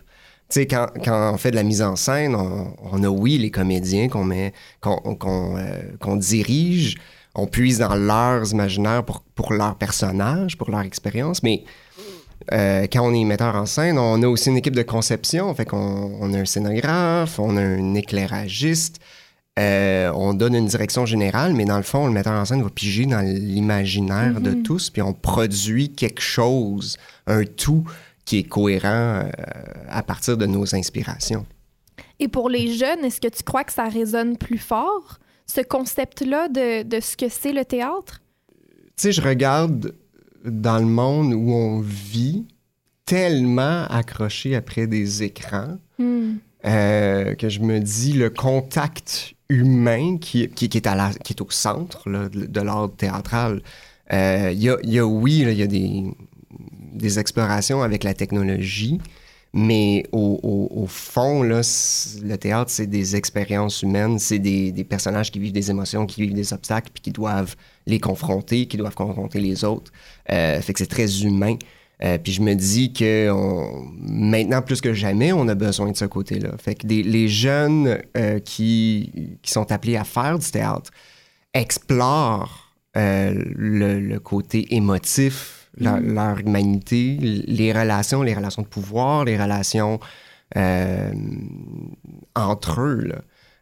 [SPEAKER 6] Tu sais, quand, quand, on fait de la mise en scène, on, a, oui, les comédiens qu'on met, qu'on euh, dirige, on puise dans leurs imaginaires pour, pour leur personnage, pour leur expérience, mais euh, quand on est metteur en scène, on a aussi une équipe de conception, fait qu'on on a un scénographe, on a un éclairagiste, euh, on donne une direction générale, mais dans le fond, le metteur en scène va piger dans l'imaginaire de mm-hmm. tous, puis on produit quelque chose, un tout qui est cohérent euh, à partir de nos inspirations.
[SPEAKER 2] Et pour les jeunes, est-ce que tu crois que ça résonne plus fort, ce concept-là de, de, ce que c'est le théâtre?
[SPEAKER 6] Tu sais, je regarde dans le monde où on vit tellement accroché après des écrans hmm. euh, que je me dis le contact humain qui, qui, est, à qui est au centre de, l'art théâtral. Euh, il y, a, y, a, oui, il y a des, des, explorations avec la technologie, mais au, fond, le théâtre, c'est des expériences humaines, c'est des, personnages qui vivent des émotions, qui vivent des obstacles, puis qui doivent les confronter, qui doivent confronter les autres. Euh, fait que c'est très humain. Euh, puis je me dis que maintenant, plus que jamais, on a besoin de ce côté-là. Fait que les jeunes euh, qui, qui, sont appelés à faire du théâtre explorent euh, le, côté émotif, mm. leur humanité, les relations, les relations de pouvoir, les relations entre eux. Là.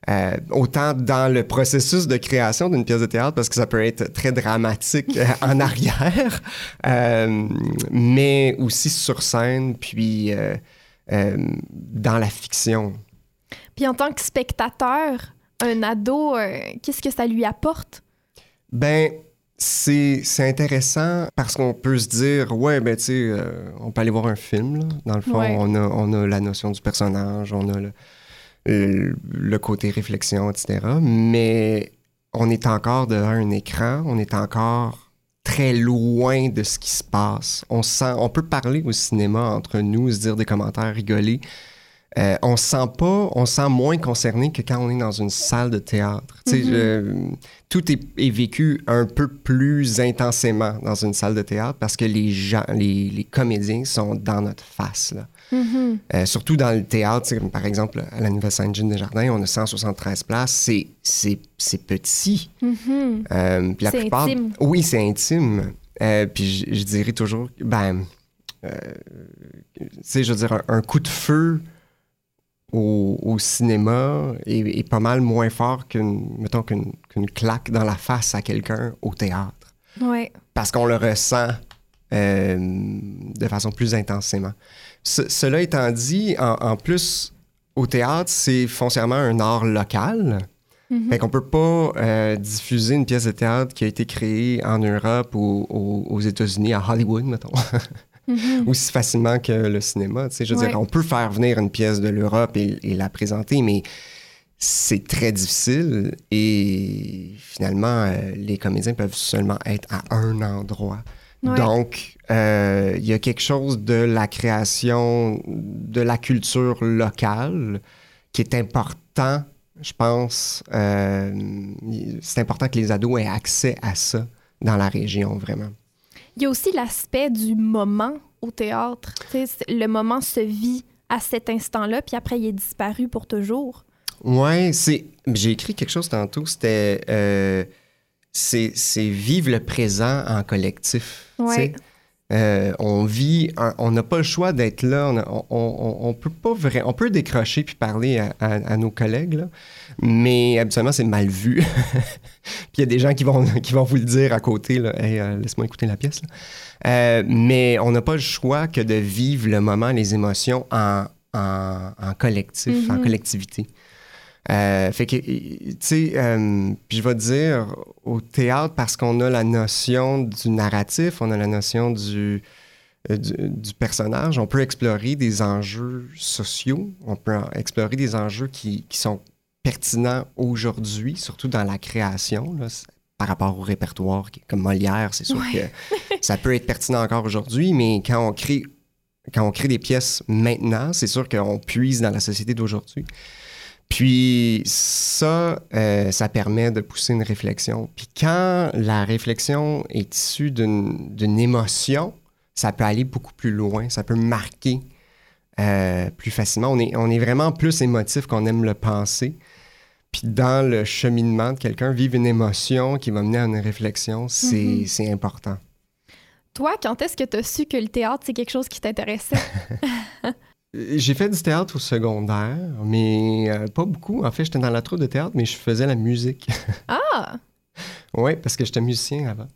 [SPEAKER 6] Euh, autant dans le processus de création d'une pièce de théâtre, parce que ça peut être très dramatique euh, en arrière, euh, mais aussi sur scène, puis dans la fiction.
[SPEAKER 2] Puis en tant que spectateur, un ado, qu'est-ce que ça lui apporte?
[SPEAKER 6] Ben, c'est, intéressant parce qu'on peut se dire, ouais, ben, tu sais, on peut aller voir un film, là. Dans le fond, on, a, on a la notion du personnage, on a le, euh, le côté réflexion, etc. Mais on est encore devant un écran, on est encore très loin de ce qui se passe. On sent, on peut parler au cinéma entre nous, se dire des commentaires, rigoler. Euh, on sent pas, on sent moins concerné que quand on est dans une salle de théâtre. Mm-hmm. tout est, est, vécu un peu plus intensément dans une salle de théâtre parce que les gens, les, les comédiens sont dans notre face. Là. Mm-hmm. Euh, surtout dans le théâtre, par exemple, à la Nouvelle Sainte-Jeanne-des-Jardins, on a 173 places. C'est, petit. Euh, la plupart...
[SPEAKER 2] intime.
[SPEAKER 6] Oui, c'est intime. Euh, puis je, dirais toujours, ben, tu sais, je veux dire, un, coup de feu au, cinéma est, pas mal moins fort qu'une, mettons, qu'une, qu'une claque dans la face à quelqu'un au théâtre.
[SPEAKER 2] Ouais.
[SPEAKER 6] Parce qu'on le ressent de façon plus intensément cela étant dit, en, plus, au théâtre, c'est foncièrement un art local. Mm Fait qu'on peut pas euh, diffuser une pièce de théâtre qui a été créée en Europe ou, aux États-Unis, à Hollywood, mettons. Mm-hmm. Aussi facilement que le cinéma. Je veux dire, on peut faire venir une pièce de l'Europe et, la présenter, mais c'est très difficile et finalement, euh, les comédiens peuvent seulement être à un endroit. Donc, euh, il y a quelque chose de la création, de la culture locale qui est important, je pense. Euh, c'est important que les ados aient accès à ça dans la région, vraiment.
[SPEAKER 2] Il y a aussi l'aspect du moment au théâtre. le moment se vit à cet instant-là, puis après, il est disparu pour toujours.
[SPEAKER 6] Ouais, c'est. J'ai écrit quelque chose tantôt, c'était. Euh, c'est vivre le présent en collectif.
[SPEAKER 2] Ouais.
[SPEAKER 6] Euh, on vit, on n'a pas le choix d'être là. On, on, on, peut pas vrai, on peut décrocher puis parler à, à, nos collègues, là, mais habituellement c'est mal vu. puis il y a des gens qui vont, qui vont vous le dire à côté, là, euh, laisse-moi écouter la pièce. Euh, mais on n'a pas le choix que de vivre le moment, les émotions en, en, en collectif, en mm-hmm. collectivité. Euh, fait que, tu sais, euh, puis je vais dire, au théâtre, parce qu'on a la notion du narratif, on a la notion du, euh, du, personnage, on peut explorer des enjeux sociaux, on peut explorer des enjeux qui, qui sont pertinents aujourd'hui, surtout dans la création, là, par rapport au répertoire, comme Molière, c'est sûr que ça peut être pertinent encore aujourd'hui, mais quand on crée quand on crée des pièces maintenant, c'est sûr qu'on puise dans la société d'aujourd'hui. Puis ça, euh, ça permet de pousser une réflexion. Puis quand la réflexion est issue d'une émotion, ça peut aller beaucoup plus loin, ça peut marquer euh, plus facilement. On est, on est vraiment plus émotif qu'on aime le penser. Puis dans le cheminement de quelqu'un, vivre une émotion qui va mener à une réflexion, c'est mm-hmm. important.
[SPEAKER 2] Toi, quand est-ce que tu as su que le théâtre, c'est quelque chose qui t'intéressait?
[SPEAKER 6] J'ai fait du théâtre au secondaire, mais euh, pas beaucoup. En fait, j'étais dans la troupe de théâtre, mais je faisais la musique.
[SPEAKER 2] Ah!
[SPEAKER 6] oui, parce que j'étais musicien avant.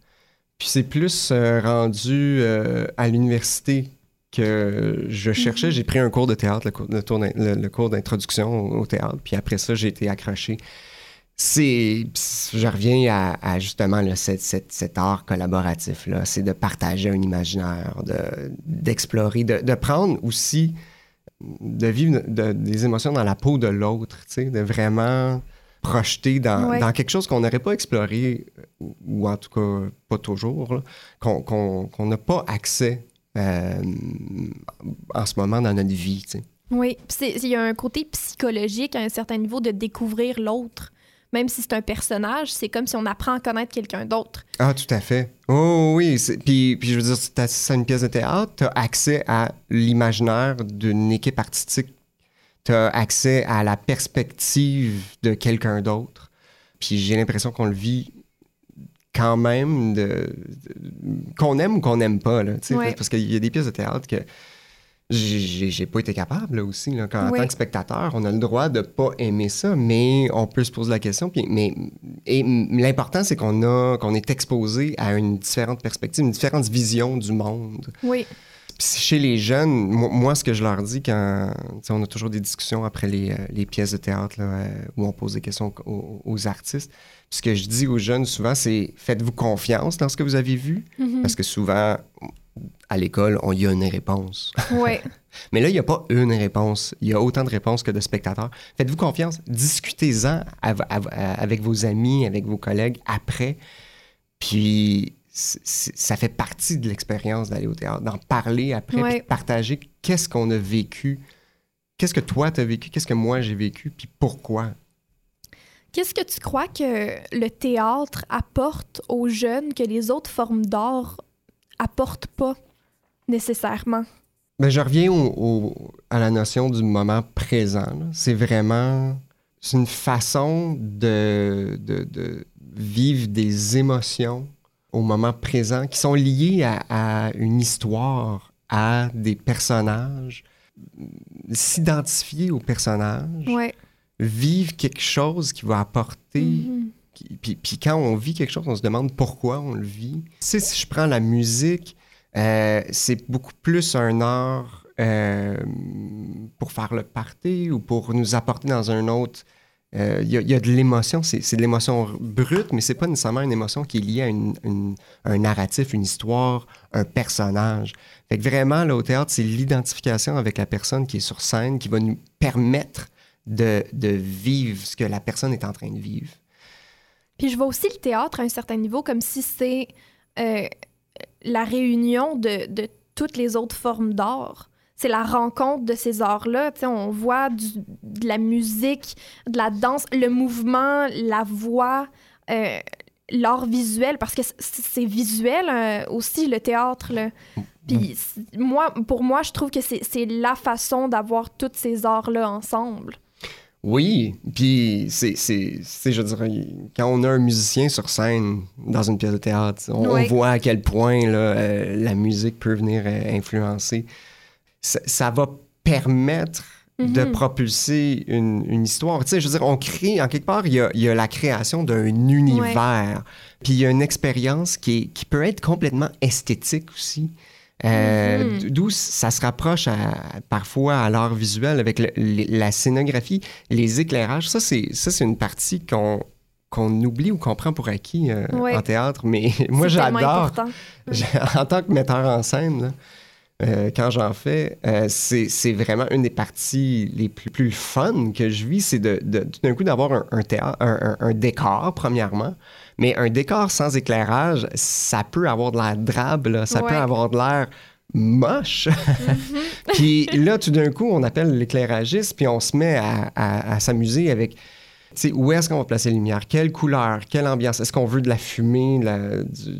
[SPEAKER 6] Puis c'est plus euh, rendu euh, à l'université que je cherchais. Mhm. J'ai pris un cours de théâtre, le cours, d'introduction au, théâtre, puis après ça, j'ai été accroché. C'est, je reviens à, justement cet, art collaboratif-là, c'est de partager un imaginaire, d'explorer, de prendre aussi de vivre des émotions dans la peau de l'autre, de vraiment projeter dans, quelque chose qu'on n'aurait pas exploré, ou en tout cas pas toujours, qu'on n'a pas accès euh, en ce moment dans notre vie.
[SPEAKER 2] Oui, il y a un côté psychologique à un certain niveau de découvrir l'autre même si c'est un personnage, c'est comme si on apprend à connaître quelqu'un d'autre.
[SPEAKER 6] Ah, tout à fait. Oh oui, puis, puis je veux dire, si tu as une pièce de théâtre, tu as accès à l'imaginaire d'une équipe artistique, tu as accès à la perspective de quelqu'un d'autre. Puis j'ai l'impression qu'on le vit quand même, de, qu'on aime ou qu'on n'aime pas, là, parce qu'il y a des pièces de théâtre que j'ai pas été capable aussi. Là, quand, En tant que spectateur, on a le droit de pas aimer ça, mais on peut se poser la question. Puis, mais et l'important, c'est qu'on a qu'on est exposé à une différente perspective, une différente vision du monde.
[SPEAKER 2] Oui.
[SPEAKER 6] chez les jeunes, moi, ce que je leur dis quand on a toujours des discussions après les, euh, les pièces de théâtre là, euh, où on pose des questions aux, artistes, ce que je dis aux jeunes souvent, c'est faites-vous confiance dans ce que vous avez vu, mm-hmm. parce que souvent à l'école, il y a une réponse.
[SPEAKER 2] Oui.
[SPEAKER 6] Mais là, il n'y a pas une réponse. Il y a autant de réponses que de spectateurs. Faites-vous confiance. Discutez-en avec vos amis, avec vos collègues après. Puis, ça fait partie de l'expérience d'aller au théâtre, d'en parler après, de partager qu'est-ce qu'on a vécu, qu'est-ce que toi, tu as vécu, qu'est-ce que moi, j'ai vécu, puis pourquoi.
[SPEAKER 2] Qu'est-ce que tu crois que le théâtre apporte aux jeunes que les autres formes d'art apporte pas nécessairement.
[SPEAKER 6] Ben, je reviens à la notion du moment présent. C'est vraiment c'est une façon de, de, vivre des émotions au moment présent qui sont liées à, une histoire, à des personnages, s'identifier aux personnages, vivre quelque chose qui va apporter mm-hmm. Puis, puis, quand on vit quelque chose, on se demande pourquoi on le vit. Tu sais, si je prends la musique, euh, c'est beaucoup plus un art euh, pour faire le party ou pour nous apporter dans un autre. Euh, il y, a de l'émotion, c'est de l'émotion brute, mais c'est pas nécessairement une émotion qui est liée à un narratif, une histoire, un personnage. Fait que vraiment, là, au théâtre, c'est l'identification avec la personne qui est sur scène qui va nous permettre de, de vivre ce que la personne est en train de vivre.
[SPEAKER 2] Puis je vois aussi le théâtre à un certain niveau comme si c'est euh, la réunion de, de, toutes les autres formes d'art. C'est la rencontre de ces arts-là. On voit du, de la musique, de la danse, le mouvement, la voix, euh, l'art visuel, parce que c'est visuel euh, aussi, le théâtre. Là. Puis moi, pour moi, je trouve que c'est la façon d'avoir tous ces arts-là ensemble.
[SPEAKER 6] Oui, puis c'est, c'est, c'est, je dirais, quand on a un musicien sur scène dans une pièce de théâtre, on, voit à quel point là, euh, la musique peut venir euh, influencer. Ça, ça va permettre de
[SPEAKER 2] Mhm.
[SPEAKER 6] propulser une, une histoire. Tu sais, je veux dire, on crée, en quelque part, il y a, il y a la création d'un univers, puis il y a une expérience qui, est- qui peut être complètement esthétique aussi. Euh,
[SPEAKER 2] Mhm.
[SPEAKER 6] d- D'où ça se rapproche à- parfois à l'art visuel avec le- la scénographie, les éclairages. Ça, c'est ça, c'est une partie qu'on qu'on oublie ou qu'on prend pour acquis euh, en théâtre. Mais moi, j'adore. en tant que metteur en scène, là, euh, quand j'en fais, c'est vraiment une des parties les plus, plus fun que je vis, c'est de, de- tout d'un coup d'avoir un, un théâtre, un, un- un décor, premièrement. Mais un décor sans éclairage, ça peut avoir de l'air drabe, là, ça
[SPEAKER 2] Ouais.
[SPEAKER 6] peut avoir de l'air moche. puis là, tout d'un coup, on appelle l'éclairagiste, puis on se met à, à- à s'amuser avec tu sais, où est-ce qu'on va placer les lumières? Quelle couleur? Quelle ambiance? Est-ce qu'on veut de la fumée?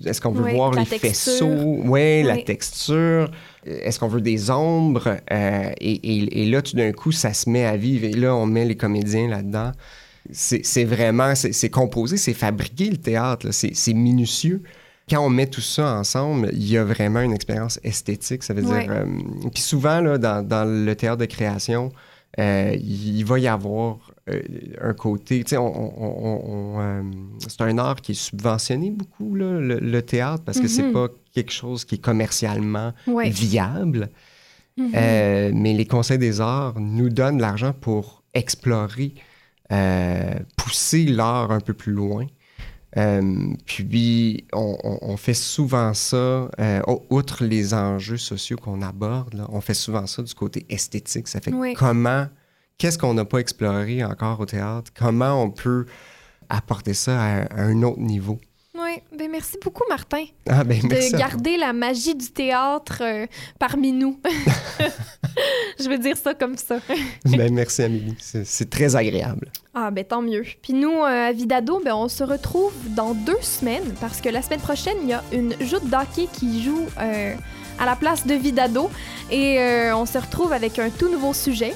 [SPEAKER 6] Est-ce qu'on veut
[SPEAKER 2] Oui,
[SPEAKER 6] voir les
[SPEAKER 2] texture.
[SPEAKER 6] faisceaux? Oui, la texture. Est-ce qu'on veut des ombres? Euh, et, et- et là, tout d'un coup, ça se met à vivre. Et là, on met les comédiens là-dedans. C'est vraiment, c'est composé, c'est fabriqué le théâtre. C'est minutieux. Quand on met tout ça ensemble, il y a vraiment une expérience esthétique. Ça veut
[SPEAKER 2] Ouais.
[SPEAKER 6] dire. euh, puis souvent, là, dans, dans le théâtre de création, euh, il va y avoir euh, un côté, tu sais, on, on- on- on, euh, c'est un art qui est subventionné beaucoup, là, le, le théâtre, parce que c'est
[SPEAKER 2] Mhm.
[SPEAKER 6] pas quelque chose qui est commercialement
[SPEAKER 2] Ouais.
[SPEAKER 6] viable.
[SPEAKER 2] Mhm.
[SPEAKER 6] Euh, mais les conseils des arts nous donnent l'argent pour explorer, pousser l'art un peu plus loin. Euh, puis, on, fait souvent ça, euh, outre les enjeux sociaux qu'on aborde, là, on fait souvent ça du côté esthétique. Ça fait
[SPEAKER 2] Oui.
[SPEAKER 6] comment, qu'est-ce qu'on n'a pas exploré encore au théâtre? Comment on peut apporter ça à, à un autre niveau?
[SPEAKER 2] Oui, ben merci beaucoup, Martin,
[SPEAKER 6] Ah, ben, merci.
[SPEAKER 2] de garder la magie du théâtre euh, parmi nous. Je veux dire ça comme ça.
[SPEAKER 6] Ben, merci, Amélie. C'est c'est très agréable.
[SPEAKER 2] Ah, ben tant mieux. Puis nous, euh, à Vidado, ben, on se retrouve dans deux semaines parce que la semaine prochaine, il y a une joute d'hockey qui joue euh, à la place de Vidado et euh, on se retrouve avec un tout nouveau sujet.